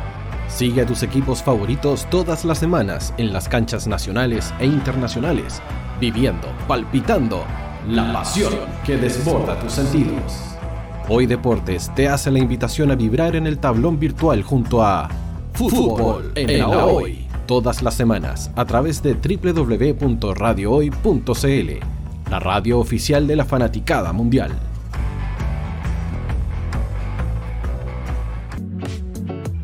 Sigue a tus equipos favoritos todas las semanas en las canchas nacionales e internacionales, viviendo, palpitando la pasión que desborda tus sentidos. Hoy Deportes te hace la invitación a vibrar en el tablón virtual junto a Fútbol en la Hoy, todas las semanas a través de www.radiohoy.cl, la radio oficial de la fanaticada mundial.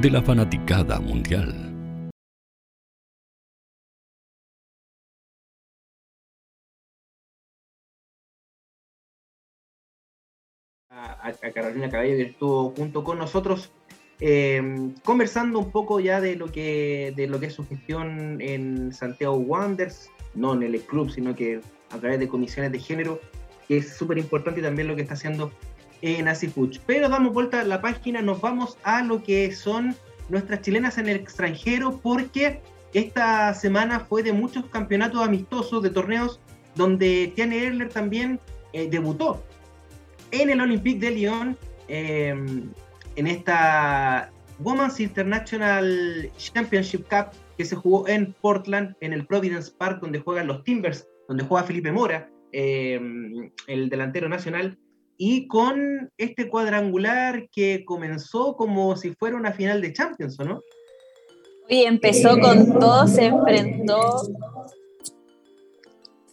de la fanaticada mundial. a, Carolina Cabello que estuvo junto con nosotros eh, conversando un poco ya de lo, que, de lo que es su gestión en Santiago Wanderers, no en el club, sino que a través de comisiones de género, que es súper importante y también lo que está haciendo en Asifuch. Pero damos vuelta a la página, nos vamos a lo que son nuestras chilenas en el extranjero, porque esta semana fue de muchos campeonatos amistosos, de torneos, donde Tiane Erler también eh, debutó en el Olympique de Lyon, em, en esta Women's International Championship Cup que se jugó en Portland, en el Providence Park, donde juegan los Timbers, donde juega Felipe Mora, em, el delantero nacional, y con este cuadrangular que comenzó como si fuera una final de Champions, ¿o no? Y empezó con todo, se enfrentó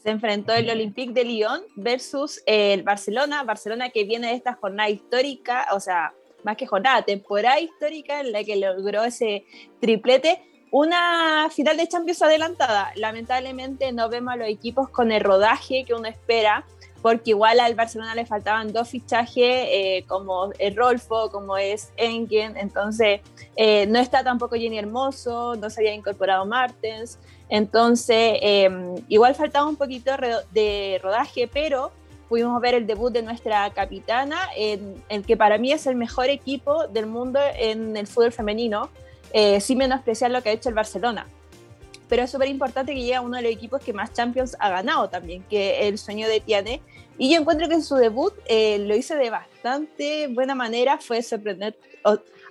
se enfrentó el Olympique de Lyon versus el Barcelona, Barcelona que viene de esta jornada histórica, o sea, más que jornada, temporada histórica en la que logró ese triplete. Una final de Champions adelantada. Lamentablemente no vemos a los equipos con el rodaje que uno espera porque igual al Barcelona le faltaban dos fichajes, eh, como el Rolfo, como es Engen, entonces eh, no está tampoco Jenny Hermoso, no se había incorporado Martens, entonces em, igual faltaba un poquito de rodaje, pero pudimos ver el debut de nuestra capitana, en el que para mí es el mejor equipo del mundo en el fútbol femenino, eh, sin menospreciar lo que ha hecho el Barcelona pero es súper importante que llegue a uno de los equipos que más Champions ha ganado también, que el sueño de Tiane. Y yo encuentro que su debut eh, lo hizo de bastante buena manera, fue sorprendente.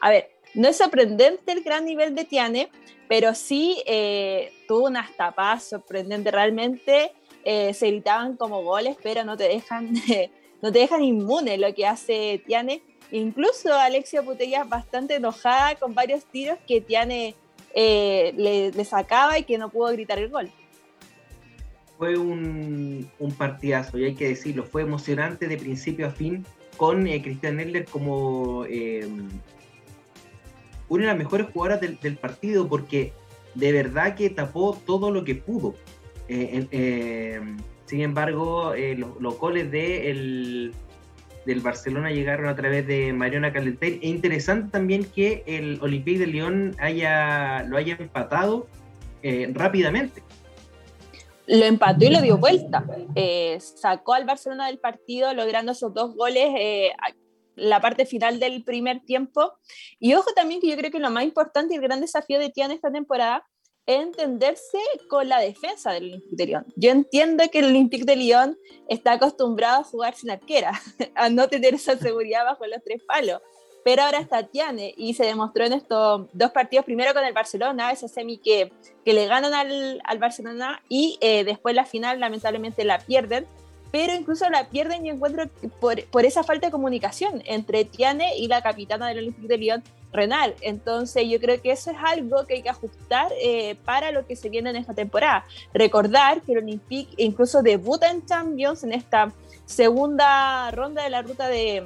a ver, no es sorprendente el gran nivel de Tiane, pero sí eh, tuvo unas tapas sorprendentes realmente. Eh, se gritaban como goles, pero no te dejan, no te dejan inmune lo que hace Tiane. Incluso Alexia Putellas bastante enojada con varios tiros que Tiane eh, le, sacaba y que no pudo gritar el gol. Fue un, partidazo, y hay que decirlo, fue emocionante de principio a fin con eh, Cristian Nedler como eh, una de las mejores jugadoras del, partido, porque de verdad que tapó todo lo que pudo. sin embargo, los, los, goles de el, del Barcelona llegaron a través de Mariona Calentén. Es interesante también que el Olympique de Lyon haya, lo haya empatado eh, rápidamente. Lo empató y lo dio vuelta. Eh, sacó al Barcelona del partido logrando esos dos goles eh, la parte final del primer tiempo. Y ojo también que yo creo que lo más importante y el gran desafío de Tiana esta temporada entenderse con la defensa del Olympique de Lyon. Yo entiendo que el Olympique de Lyon está acostumbrado a jugar sin arquera, a no tener esa seguridad bajo los tres palos. Pero ahora está Tiane y se demostró en estos dos partidos, primero con el Barcelona, esa semi que, le ganan al, al Barcelona y eh, después la final lamentablemente la pierden pero incluso la pierden y encuentro por, por, esa falta de comunicación entre Tiane y la capitana del Olympique de Lyon, Renal. Entonces yo creo que eso es algo que hay que ajustar eh, para lo que se viene en esta temporada. Recordar que el Olympique incluso debuta en Champions en esta segunda ronda de la ruta de,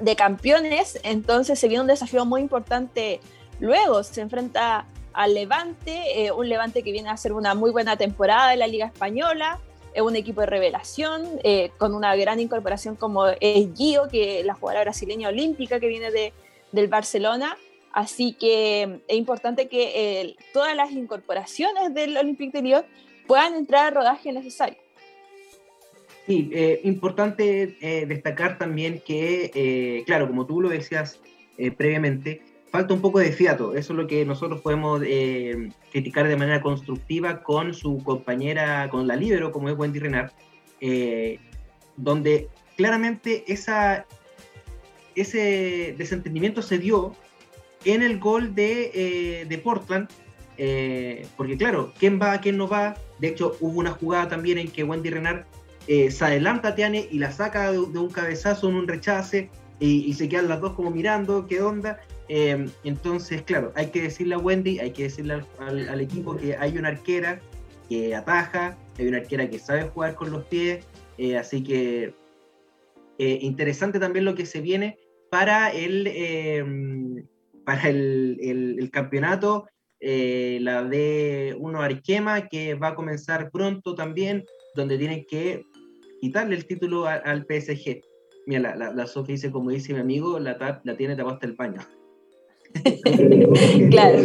de campeones, entonces se viene un desafío muy importante luego, se enfrenta al Levante, eh, un Levante que viene a hacer una muy buena temporada en la Liga Española, es un equipo de revelación, eh, con una gran incorporación como es Gio, que la jugadora brasileña olímpica que viene de, del Barcelona. Así que es importante que eh, todas las incorporaciones del Olympique de Lyon puedan entrar al rodaje necesario. Sí, eh, importante destacar también que, claro, como tú lo decías previamente, falta un poco de fiato. Eso es lo que nosotros podemos eh, criticar de manera constructiva con su compañera, con la libero, como es Wendy Renard, eh, donde claramente esa, ese desentendimiento se dio en el gol de, eh, de Portland, porque claro, ¿quién va, quién no va? De hecho, hubo una jugada también en que Wendy Renard se adelanta Tiane y la saca de, un cabezazo en un rechace y, se quedan las dos como mirando, ¿qué onda? Em, entonces, claro, hay que decirle a Wendy, hay que decirle al, equipo que hay una arquera que ataja, hay una arquera que sabe jugar con los pies, eh, así que eh, interesante también lo que se viene para el, para el, campeonato, eh, la de uno Arquema, que va a comenzar pronto también, donde tienen que quitarle el título al PSG. Mira, la, la, Sofía dice, como dice mi amigo, la, la tiene tapada hasta el paño. claro.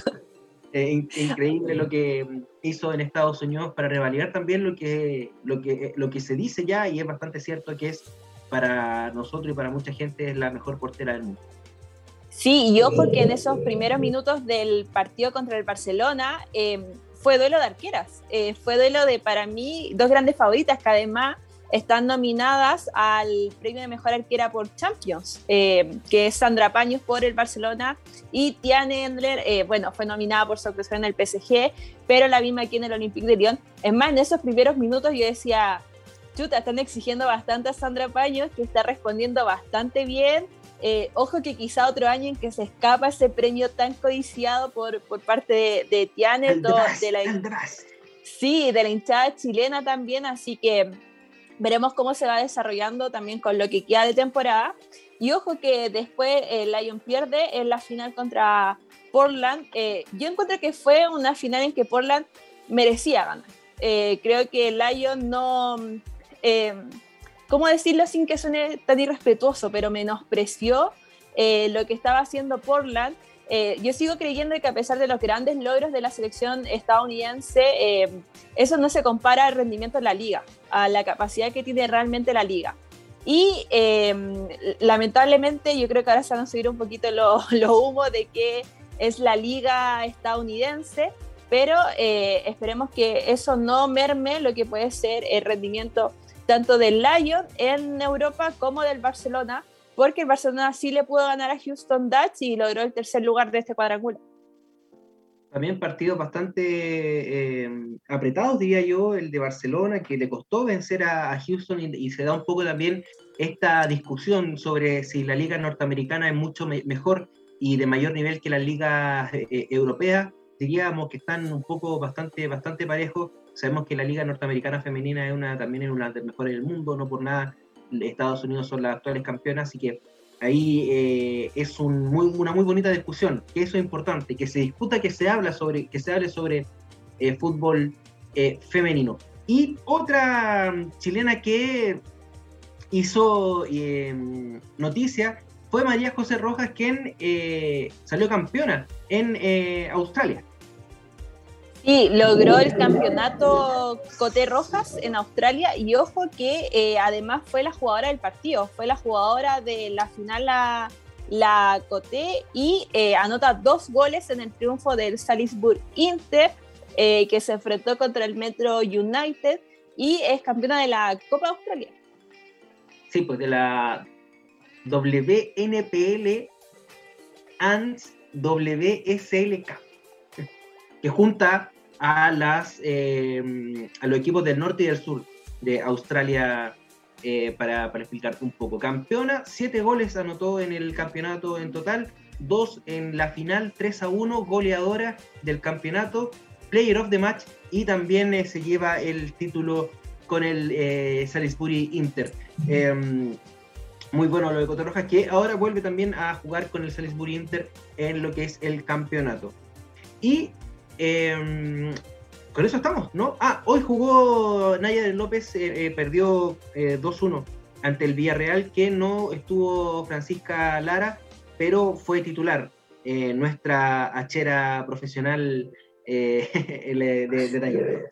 increíble lo que hizo en Estados Unidos para revalidar también lo que, lo, que, lo que se dice ya y es bastante cierto que es para nosotros y para mucha gente es la mejor portera del mundo. Sí, y ojo que en esos primeros minutos del partido contra el Barcelona eh, fue duelo de arqueras. Eh, fue duelo de, para mí, dos grandes favoritas que además están nominadas al premio de mejor arquera por Champions, eh, que es Sandra Paños por el Barcelona y Tiane Endler, eh, bueno, fue nominada por su actuación en el PSG, pero la misma aquí en el Olympique de Lyon. Es más, en esos primeros minutos yo decía, chuta, están exigiendo bastante a Sandra Paños, que está respondiendo bastante bien. Eh, ojo que quizá otro año en que se escapa ese premio tan codiciado por, por parte de, de Tiane, de la, sí, de la hinchada chilena también, así que veremos cómo se va desarrollando también con lo que queda de temporada. Y ojo que después el eh, Lion pierde en la final contra Portland. Eh, yo encuentro que fue una final en que Portland merecía ganar. Eh, creo que el Lion no, ¿cómo decirlo sin que suene tan irrespetuoso? Pero menospreció lo que estaba haciendo Portland eh, yo sigo creyendo que a pesar de los grandes logros de la selección estadounidense, eh, eso no se compara al rendimiento de la liga, a la capacidad que tiene realmente la liga. Y em, lamentablemente yo creo que ahora se van a subir un poquito los lo humo de que es la liga estadounidense, pero eh, esperemos que eso no merme lo que puede ser el rendimiento tanto del Lion en Europa como del Barcelona, porque el Barcelona sí le pudo ganar a Houston Dutch y logró el tercer lugar de este cuadrangular. También partidos bastante eh, apretados, diría yo, el de Barcelona, que le costó vencer a, Houston y, se da un poco también esta discusión sobre si la liga norteamericana es mucho mejor y de mayor nivel que la liga eh, eh, europea. Diríamos que están un poco bastante, bastante parejos. Sabemos que la liga norteamericana femenina es una, también es una de las mejores del mundo, no por nada Estados Unidos son las actuales campeonas, así que ahí eh, es una muy bonita discusión, que eso es importante, que se discuta, que se habla sobre, que se hable sobre eh, fútbol eh, femenino. Y otra chilena que hizo noticia fue María José Rojas, quien salió campeona en Australia. Sí, logró el campeonato Coté Rojas en Australia y ojo que eh, además fue la jugadora del partido, fue la jugadora de la final la, la Coté y eh, anota dos goles en el triunfo del Salisbury Inter eh, que se enfrentó contra el Metro United y es campeona de la Copa Australia. Sí, pues de la WNPL and WSLK que junta a, las, eh, a los equipos del norte y del sur de Australia eh, para, explicarte un poco. Campeona, siete goles anotó en el campeonato en total, dos en la final, 3 a 1, goleadora del campeonato, player of the match y también eh, se lleva el título con el Salisbury Inter. Em, muy bueno lo de Cotorroja, que ahora vuelve también a jugar con el Salisbury Inter en lo que es el campeonato. Y Em, con eso estamos, ¿no? Ah, hoy jugó Naya López, eh, eh, perdió 2-1 eh, ante el Villarreal, que no estuvo Francisca Lara, pero fue titular. nuestra hachera profesional de, de.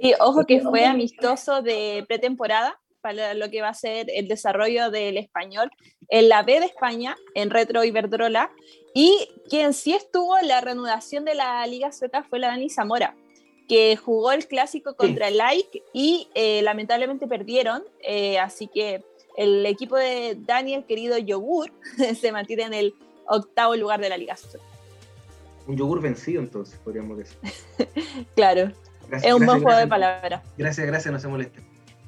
Sí, ojo que fue amistoso de pretemporada para lo que va a ser el desarrollo del español en la B de España, en Retro Iberdrola, y quien sí estuvo en la reanudación de la Liga Sueca fue la Dani Zamora, que jugó el clásico contra el Like y eh, lamentablemente perdieron, eh, así que el equipo de Daniel, querido Yogur, se mantiene en el octavo lugar de la Liga Sueca. Un yogur vencido entonces, podríamos decir. claro, es un buen juego de palabras. Gracias, gracias, no se moleste.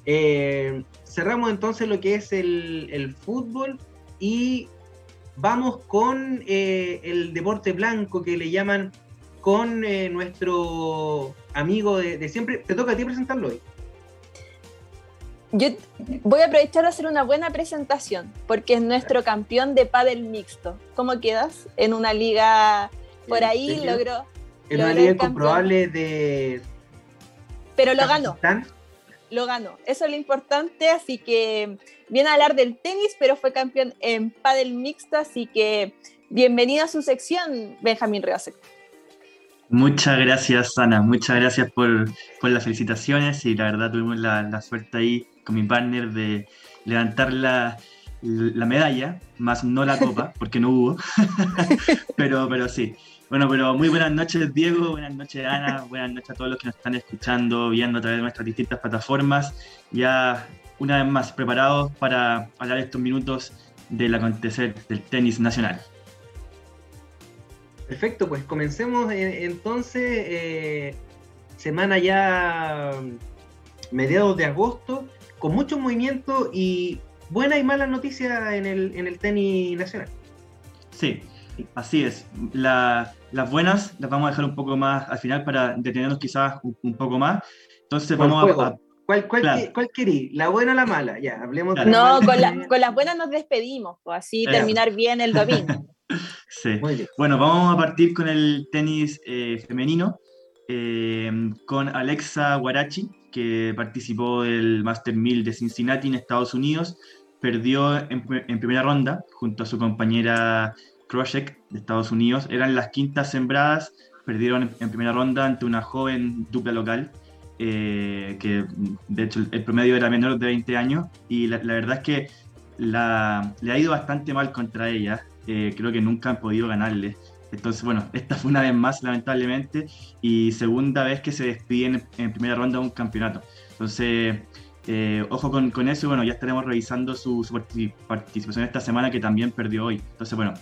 Eh, cerramos entonces lo que es el, fútbol y vamos con eh, el deporte blanco que le llaman con eh, nuestro amigo de, siempre. Te toca a ti presentarlo hoy. Yo voy a aprovechar de hacer una buena presentación porque es nuestro campeón de pádel mixto. ¿Cómo quedas? En una liga por ahí logró. En una liga incomprobable de. Pero lo ganó lo ganó. Eso es lo importante, así que viene a hablar del tenis, pero fue campeón en pádel mixto, así que Bienvenida a su sección, Benjamín Reasek. Muchas gracias, Ana. Muchas gracias por, por, las felicitaciones y la verdad tuvimos la, la, suerte ahí con mi partner de levantar la, la medalla, más no la copa, porque no hubo. pero, pero sí. Bueno, pero muy buenas noches, Diego. Buenas noches, Ana. Buenas noches a todos los que nos están escuchando, viendo a través de nuestras distintas plataformas. Ya una vez más preparados para hablar estos minutos del acontecer del tenis nacional. Perfecto, pues comencemos eh, entonces. Eh, semana ya mediados de agosto, con mucho movimiento y buenas y malas noticias en el, en el tenis nacional. Sí, así es. Las buenas las vamos a dejar un poco más al final para detenernos quizás un, poco más. Entonces vamos a, ¿Cuál, cuál, cuál querí? ¿La buena o la mala? Ya, hablemos de No, con, la, con, las buenas nos despedimos, pues así terminar bien el domingo. sí. Bueno, vamos a partir con el tenis eh, femenino, eh, con Alexa Guarachi, que participó del Master 1000 de Cincinnati en Estados Unidos. Perdió en, en primera ronda junto a su compañera Kroshek de Estados Unidos. Eran las quintas sembradas, perdieron en primera ronda ante una joven dupla local. Eh, que de hecho el promedio era menor de 20 años, y la, verdad es que le ha ido bastante mal contra ella, eh, creo que nunca han podido ganarle. Entonces, bueno, esta fue una vez más, lamentablemente, y segunda vez que se despiden en, primera ronda de un campeonato. Entonces, eh, ojo con, con, eso, bueno, ya estaremos revisando su, su, participación esta semana, que también perdió hoy. Entonces, bueno,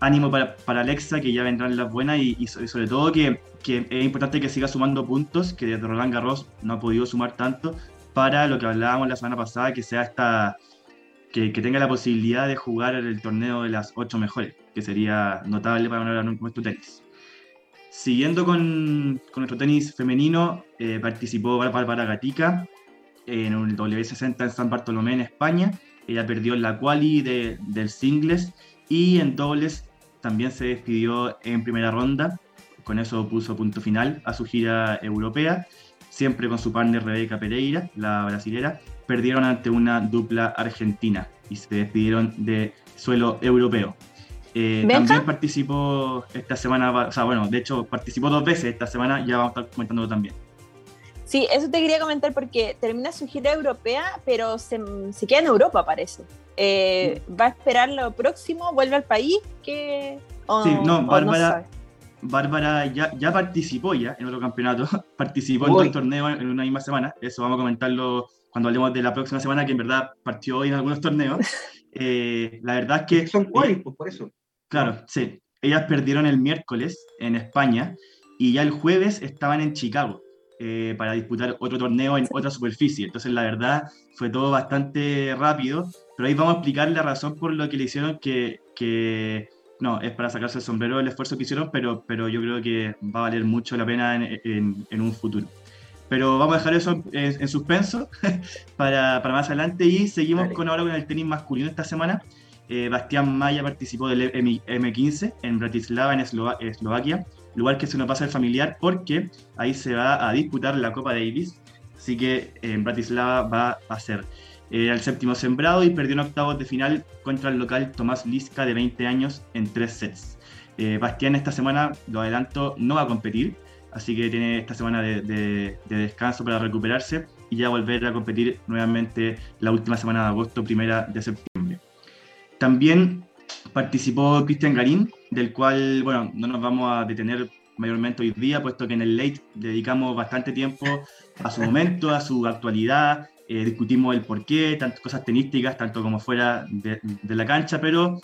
ánimo para, Alexa, que ya vendrán las buenas, y, y sobre todo que que es importante que siga sumando puntos, que desde Roland Garros no ha podido sumar tanto, para lo que hablábamos la semana pasada, que sea esta, que, tenga la posibilidad de jugar el torneo de las ocho mejores, que sería notable para nuestro tenis. Siguiendo con, con nuestro tenis femenino, eh, participó Bárbara Gatica en un W60 en San Bartolomé, en España. Ella perdió la quali de, del singles y en dobles también se despidió en primera ronda con eso puso punto final a su gira europea, siempre con su partner Rebeca Pereira, la brasilera. Perdieron ante una dupla argentina y se despidieron de suelo europeo. Eh, también participó esta semana, o sea, bueno, de hecho participó dos veces esta semana, ya vamos a estar comentándolo también. Sí, eso te quería comentar porque termina su gira europea, pero se, queda en Europa, parece. Eh, ¿Va a esperar lo próximo? ¿Vuelve al país? que sí, no, Bárbara, Bárbara ya, ya participó ya en otro campeonato, participó en dos torneos en una misma semana, eso vamos a comentarlo cuando hablemos de la próxima semana, que en verdad partió hoy en algunos torneos. Eh, la verdad es que... Son cuáles, pues por eso. Claro, sí. Ellas perdieron el miércoles en España y ya el jueves estaban en Chicago eh, para disputar otro torneo en otra superficie. Entonces, la verdad, fue todo bastante rápido, pero ahí vamos a explicar la razón por lo que le hicieron que, que no, es para sacarse el sombrero el esfuerzo que hicieron, pero, pero yo creo que va a valer mucho la pena en, en, un futuro. Pero vamos a dejar eso en, suspenso para, para, más adelante y seguimos con ahora con el tenis masculino esta semana. Eh, Bastián Maya participó del M 15 en Bratislava, en Eslovaquia, lugar que se nos pasa el familiar porque ahí se va a disputar la Copa Davis, así que en Bratislava va a ser era el séptimo sembrado y perdió en octavos de final contra el local Tomás Lisca de 20 años en tres sets. Eh, Bastián esta semana, lo adelanto, no va a competir, así que tiene esta semana de, descanso para recuperarse y ya volver a competir nuevamente la última semana de agosto, primera de septiembre. También participó Cristian Garín, del cual, bueno, no nos vamos a detener mayormente hoy día, puesto que en el late dedicamos bastante tiempo a su momento, a su actualidad, eh, discutimos el porqué, tantas cosas tenísticas, tanto como fuera de, la cancha, pero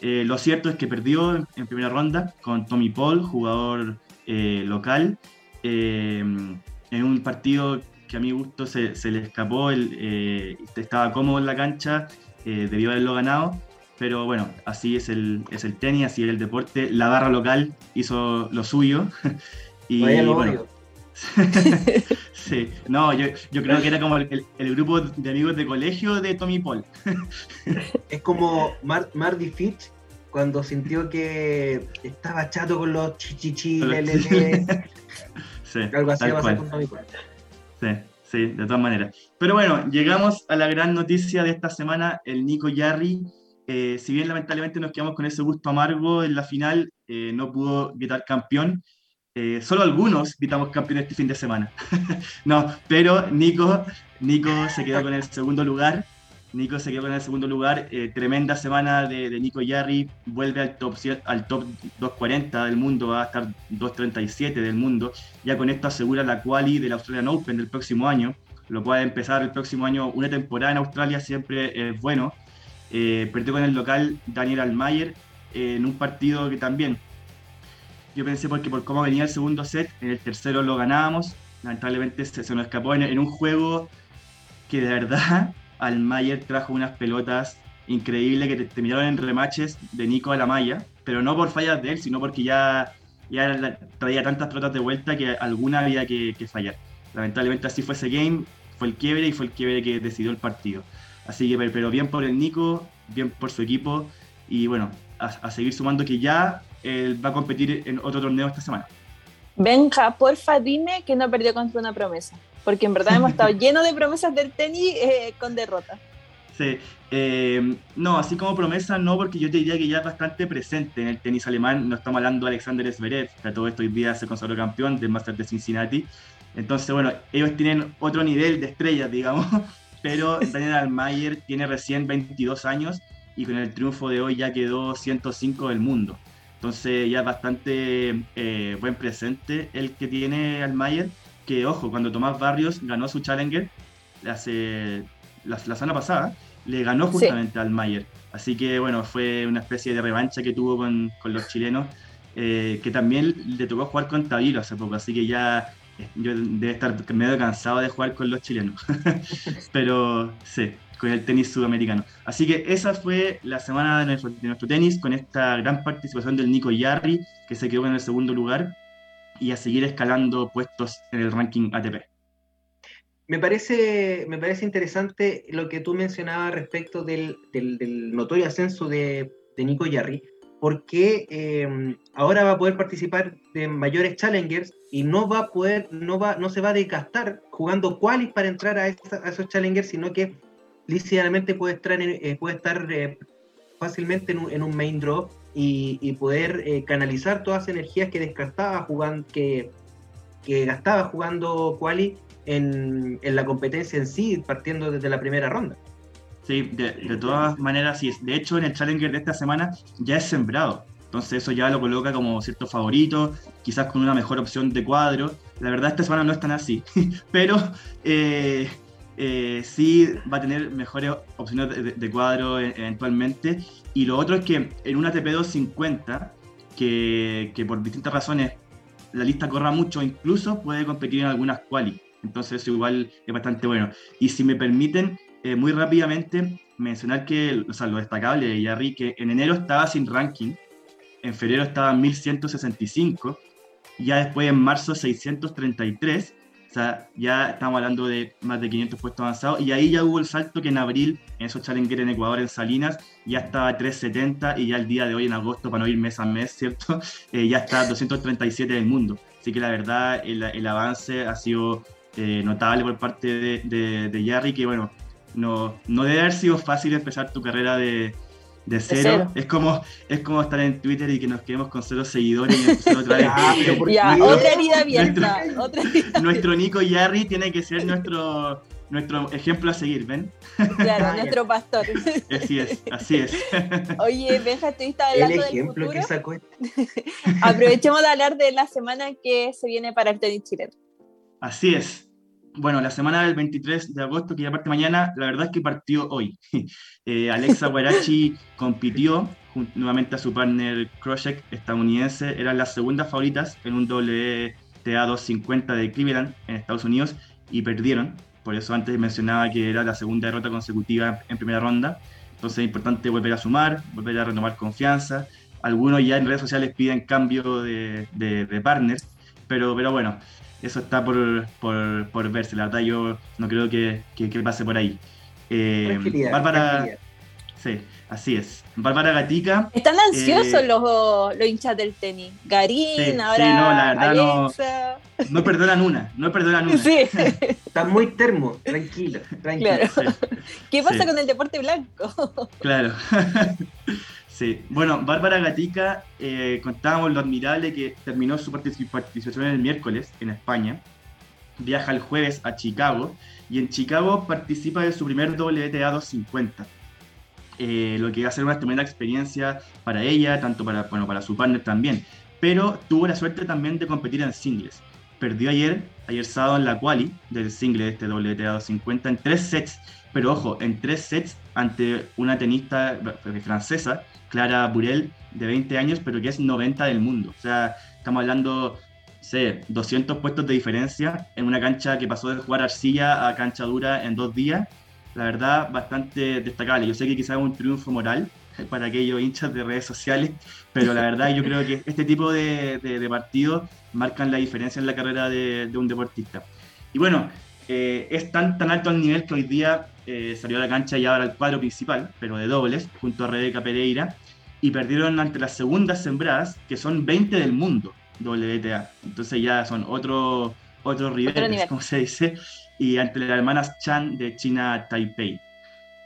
eh, lo cierto es que perdió en, primera ronda con Tommy Paul, jugador eh, local, en un partido que a mi gusto se, le escapó, el, estaba cómodo en la cancha, debió haberlo ganado, pero bueno, así es el, es el tenis, así es el deporte, la barra local hizo lo suyo. y bueno, sí, no, yo, yo, creo que era como el, el, grupo de amigos de colegio de Tommy Paul. es como Mar, Marty Fitch cuando sintió que estaba chato con los chichichi, lelele. sí, Algo así va a con Tommy Paul. Sí, sí, de todas maneras. Pero bueno, llegamos a la gran noticia de esta semana. El Nico Yarri eh, si bien lamentablemente nos quedamos con ese gusto amargo en la final, eh, no pudo gritar campeón. Eh, solo algunos gritamos campeón este fin de semana. no, pero Nico, Nico se quedó con el segundo lugar. Nico se quedó con el segundo lugar. tremenda semana de, Nico Yarri. Vuelve al top, al top 240 del mundo. Va a estar 237 del mundo. Ya con esto asegura la quali del Australian Open del próximo año. Lo puede empezar el próximo año. Una temporada en Australia siempre es bueno. Eh, perdió con el local Daniel Almayer eh, en un partido que también yo pensé porque por cómo venía el segundo set, en el tercero lo ganábamos, lamentablemente se, nos escapó en, un juego que de verdad Almayer trajo unas pelotas increíbles que terminaron en remaches de Nico a la malla, pero no por fallas de él, sino porque ya, ya traía tantas pelotas de vuelta que alguna había que, que fallar. Lamentablemente así fue ese game, fue el quiebre y fue el quiebre que decidió el partido. Así que, pero bien por el Nico, bien por su equipo y bueno, a, seguir sumando que ya él va a competir en otro torneo esta semana. Benja, porfa, dime que no perdió contra una promesa, porque en verdad hemos estado llenos de promesas del tenis eh, con derrota. Sí, eh, no, así como promesa no, porque yo te diría que ya es bastante presente en el tenis alemán. No estamos hablando de Alexander Zverev, que a todo esto hoy día se consagró campeón del Master de Cincinnati. Entonces, bueno, ellos tienen otro nivel de estrellas, digamos, pero Daniel Almayer tiene recién 22 años y con el triunfo de hoy ya quedó 105 del mundo. Entonces ya es bastante eh, buen presente el que tiene Almayer, que ojo, cuando Tomás Barrios ganó su Challenger hace, la, semana pasada, le ganó justamente a Almayer. Así que bueno, fue una especie de revancha que tuvo con, con los chilenos, eh, que también le tocó jugar con Tavilo hace poco, así que ya yo debe estar medio cansado de jugar con los chilenos, pero sí, con el tenis sudamericano. Así que esa fue la semana de nuestro, tenis, con esta gran participación del Nico Yarri, que se quedó en el segundo lugar, y a seguir escalando puestos en el ranking ATP. Me parece, me parece interesante lo que tú mencionabas respecto del, del, notorio ascenso de, de Nico Yarri, porque eh, ahora va a poder participar de mayores challengers y no va a poder, no va, no se va a desgastar jugando qualis para entrar a, esos challengers, sino que lícitamente puede estar, eh, puede estar eh, fácilmente en un, main draw y, poder canalizar todas las energías que descartaba jugando, que, que gastaba jugando quali en, en la competencia en sí, partiendo desde la primera ronda. Sí, de, de todas maneras, sí. De hecho, en el Challenger de esta semana ya es sembrado. Entonces eso ya lo coloca como cierto favorito, quizás con una mejor opción de cuadro. La verdad esta semana no es tan así, pero eh, eh, sí va a tener mejores opciones de, cuadro e, eventualmente. Y lo otro es que en una TP250, que, que, por distintas razones la lista corra mucho, incluso puede competir en algunas quali. Entonces eso igual es bastante bueno. Y si me permiten, eh, muy rápidamente mencionar que, o sea, lo destacable de Yarri, que en enero estaba sin ranking, en febrero estaba en 1165, ya después en marzo 633, o sea, ya estamos hablando de más de 500 puestos avanzados, y ahí ya hubo el salto que en abril, en esos challenger en Ecuador, en Salinas, ya estaba 370, y ya el día de hoy, en agosto, para no ir mes a mes, ¿cierto? Eh, ya está 237 del mundo. Así que la verdad, el, el avance ha sido eh, notable por parte de, de, de Yarri, que bueno, no, no debe haber sido fácil empezar tu carrera de, de cero. Es como es como estar en Twitter y que nos quedemos con cero seguidores y empezar otra vez. ya, otra herida abierta. Nuestro, otra nuestro Nico Yarri tiene que ser nuestro nuestro ejemplo a seguir, ¿ven? Claro, nuestro pastor. Así es, así es. Oye, Benja, estuviste hablando El ejemplo del futuro. Que sacó. Aprovechemos de hablar de la semana que se viene para el tenis chileno. Así es bueno, la semana del 23 de agosto, que ya parte mañana, la verdad es que partió hoy. Eh, Alexa Guarachi compitió nuevamente a su partner Kroshek, estadounidense. Eran las segundas favoritas en un WTA 250 de Cleveland en Estados Unidos y perdieron. Por eso antes mencionaba que era la segunda derrota consecutiva en primera ronda. Entonces es importante volver a sumar, volver a renovar confianza. Algunos ya en redes sociales piden cambio de, de partners, pero, pero bueno, eso está por, por, por, verse. La verdad, yo no creo que, que, pase por ahí. Eh, Bárbara. Sí, así es. Bárbara Gatica. Están ansiosos eh, los, los, hinchas del tenis. Garín, ahora. Sí, no, la verdad no. No perdonan una, no perdonan una. Sí. Están muy termo, tranquilo, tranquilo. ¿Qué pasa con el deporte blanco? claro. sí. Bueno, Bárbara Gatica, eh, contábamos lo admirable que terminó su participación el miércoles en España. Viaja el jueves a Chicago y en Chicago participa de su primer WTA 250 eh, lo que va a ser una tremenda experiencia para ella, tanto para, bueno, para su partner también. Pero tuvo la suerte también de competir en singles. Perdió ayer, ayer sábado en la quali del single de este WTA 250 en tres sets, pero ojo, en tres sets ante una tenista francesa, Clara Burel, de 20 años, pero que es 90 del mundo. O sea, estamos hablando, sé, 200 puestos de diferencia en una cancha que pasó de jugar arcilla a cancha dura en dos días la verdad, bastante destacable. Yo sé que quizás es un triunfo moral para aquellos hinchas de redes sociales, pero la verdad yo creo que este tipo de, de, partidos marcan la diferencia en la carrera de, un deportista. Y bueno, eh, es tan, tan alto el nivel que hoy día eh, salió a la cancha y ahora el cuadro principal, pero de dobles, junto a Rebeca Pereira, y perdieron ante las segundas sembradas, que son 20 del mundo, WTA. Entonces ya son otro, otro, como se dice y ante las hermanas Chan de China Taipei.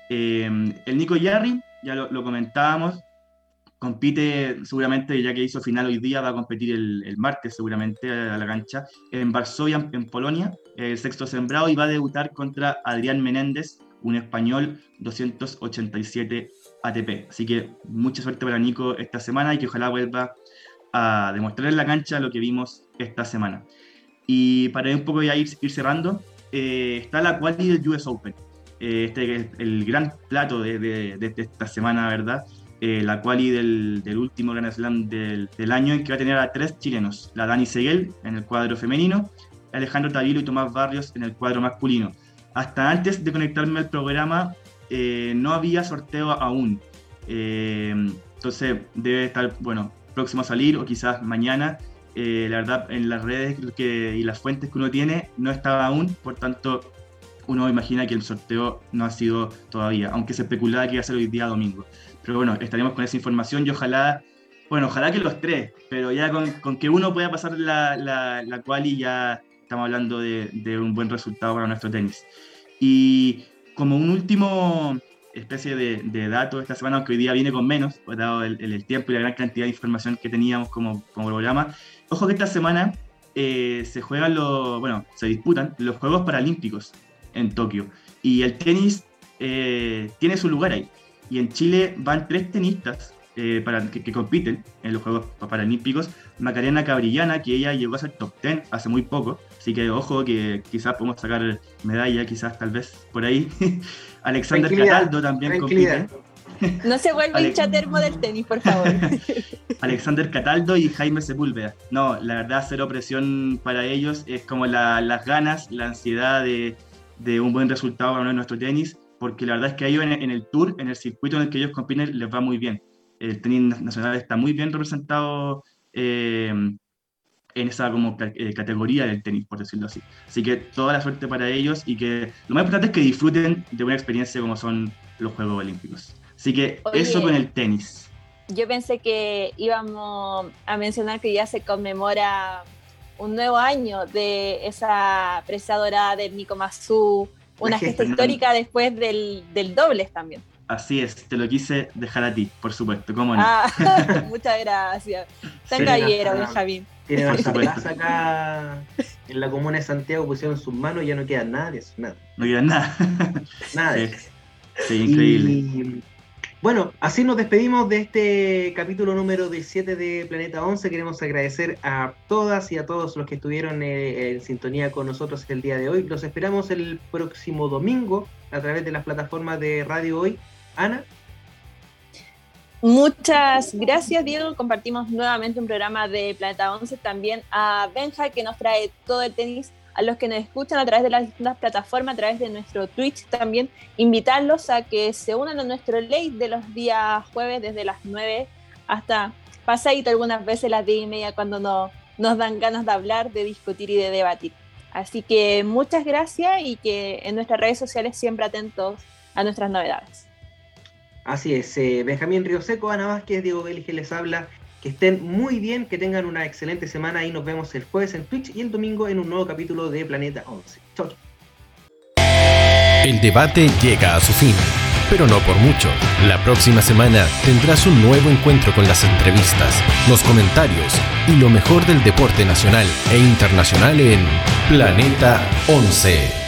Eh, el Nico Yarri, ya lo, comentábamos, compite seguramente, ya que hizo final hoy día, va a competir el, martes seguramente a la cancha en Varsovia, en Polonia, el sexto sembrado, y va a debutar contra Adrián Menéndez, un español 287 ATP. Así que mucha suerte para Nico esta semana y que ojalá vuelva a demostrar en la cancha lo que vimos esta semana. Y para un poco ya ir, ir cerrando, eh, está la quali del US Open. Eh, este es el, gran plato de, esta semana, ¿verdad? Eh, la quali del, último Grand Slam del, año, en que va a tener a tres chilenos: la Dani Seguel en el cuadro femenino, Alejandro Tavilo y Tomás Barrios en el cuadro masculino. Hasta antes de conectarme al programa, no había sorteo aún. entonces, debe estar, bueno, próximo a salir o quizás mañana. Eh, la verdad en las redes y las fuentes que uno tiene no estaba aún, por tanto uno imagina que el sorteo no ha sido todavía, aunque se especulaba que iba a ser hoy día domingo. Pero bueno, estaremos con esa información y ojalá, bueno, ojalá que los tres, pero ya con, que uno pueda pasar la, la, la quali ya estamos hablando de, de un buen resultado para nuestro tenis. Y como un último especie de, de dato esta semana, aunque hoy día viene con menos, dado el, el, tiempo y la gran cantidad de información que teníamos como, como programa. Ojo que esta semana eh, se juegan los, bueno, se disputan los Juegos Paralímpicos en Tokio. Y el tenis eh, tiene su lugar ahí. Y en Chile van tres tenistas eh, para, que, compiten en los Juegos Paralímpicos. Macarena Cabrillana, que ella llegó a ser top 10 hace muy poco. Así que ojo que quizás podemos sacar medalla, quizás tal vez por ahí. Alexander Cataldo también compite. No se vuelve hincha termo del tenis, por favor. Alexander Cataldo y Jaime Sepúlveda. No, la verdad, cero presión para ellos. Es como las ganas, la ansiedad de, un buen resultado para nuestro tenis, porque la verdad es que a ellos en, el tour, en el circuito en el que ellos compiten, les va muy bien. El tenis nacional está muy bien representado eh, en esa como eh, categoría del tenis, por decirlo así. Así que toda la suerte para ellos y que lo más importante es que disfruten de una experiencia como son los Juegos Olímpicos. Así que eso con el tenis. Yo pensé que íbamos a mencionar que ya se conmemora un nuevo año de esa presa dorada de Mikomasu, una gesta histórica después del, del dobles también. Así es, te lo quise dejar a ti, por supuesto, cómo no. Ah, muchas gracias. Tan gallero, Benjamín. Tiene una plaza acá en la comuna de Santiago, pusieron sus manos y ya no queda nada de eso, nada. No queda nada. Nada de eso. Sí, increíble. Bueno, así nos despedimos de este capítulo número 17 de Planeta 11. Queremos agradecer a todas y a todos los que estuvieron eh, en sintonía con nosotros el día de hoy. Los esperamos el próximo domingo a través de las plataformas de Radio Hoy. Ana. Muchas gracias, Diego. Compartimos nuevamente un programa de Planeta 11. También a Benja, que nos trae todo el tenis a los que nos escuchan a través de las distintas plataformas, a través de nuestro Twitch también, invitarlos a que se unan a nuestro late de los días jueves desde las 9 hasta pasadito algunas veces las 10 y media cuando no, nos dan ganas de hablar, de discutir y de debatir. Así que muchas gracias y que en nuestras redes sociales siempre atentos a nuestras novedades. Así es, eh, Benjamín Río Seco, Ana Vázquez, Diego Belige les habla. Que estén muy bien, que tengan una excelente semana y nos vemos el jueves en Twitch y el domingo en un nuevo capítulo de Planeta 11. Chau. El debate llega a su fin, pero no por mucho. La próxima semana tendrás un nuevo encuentro con las entrevistas, los comentarios y lo mejor del deporte nacional e internacional en Planeta 11.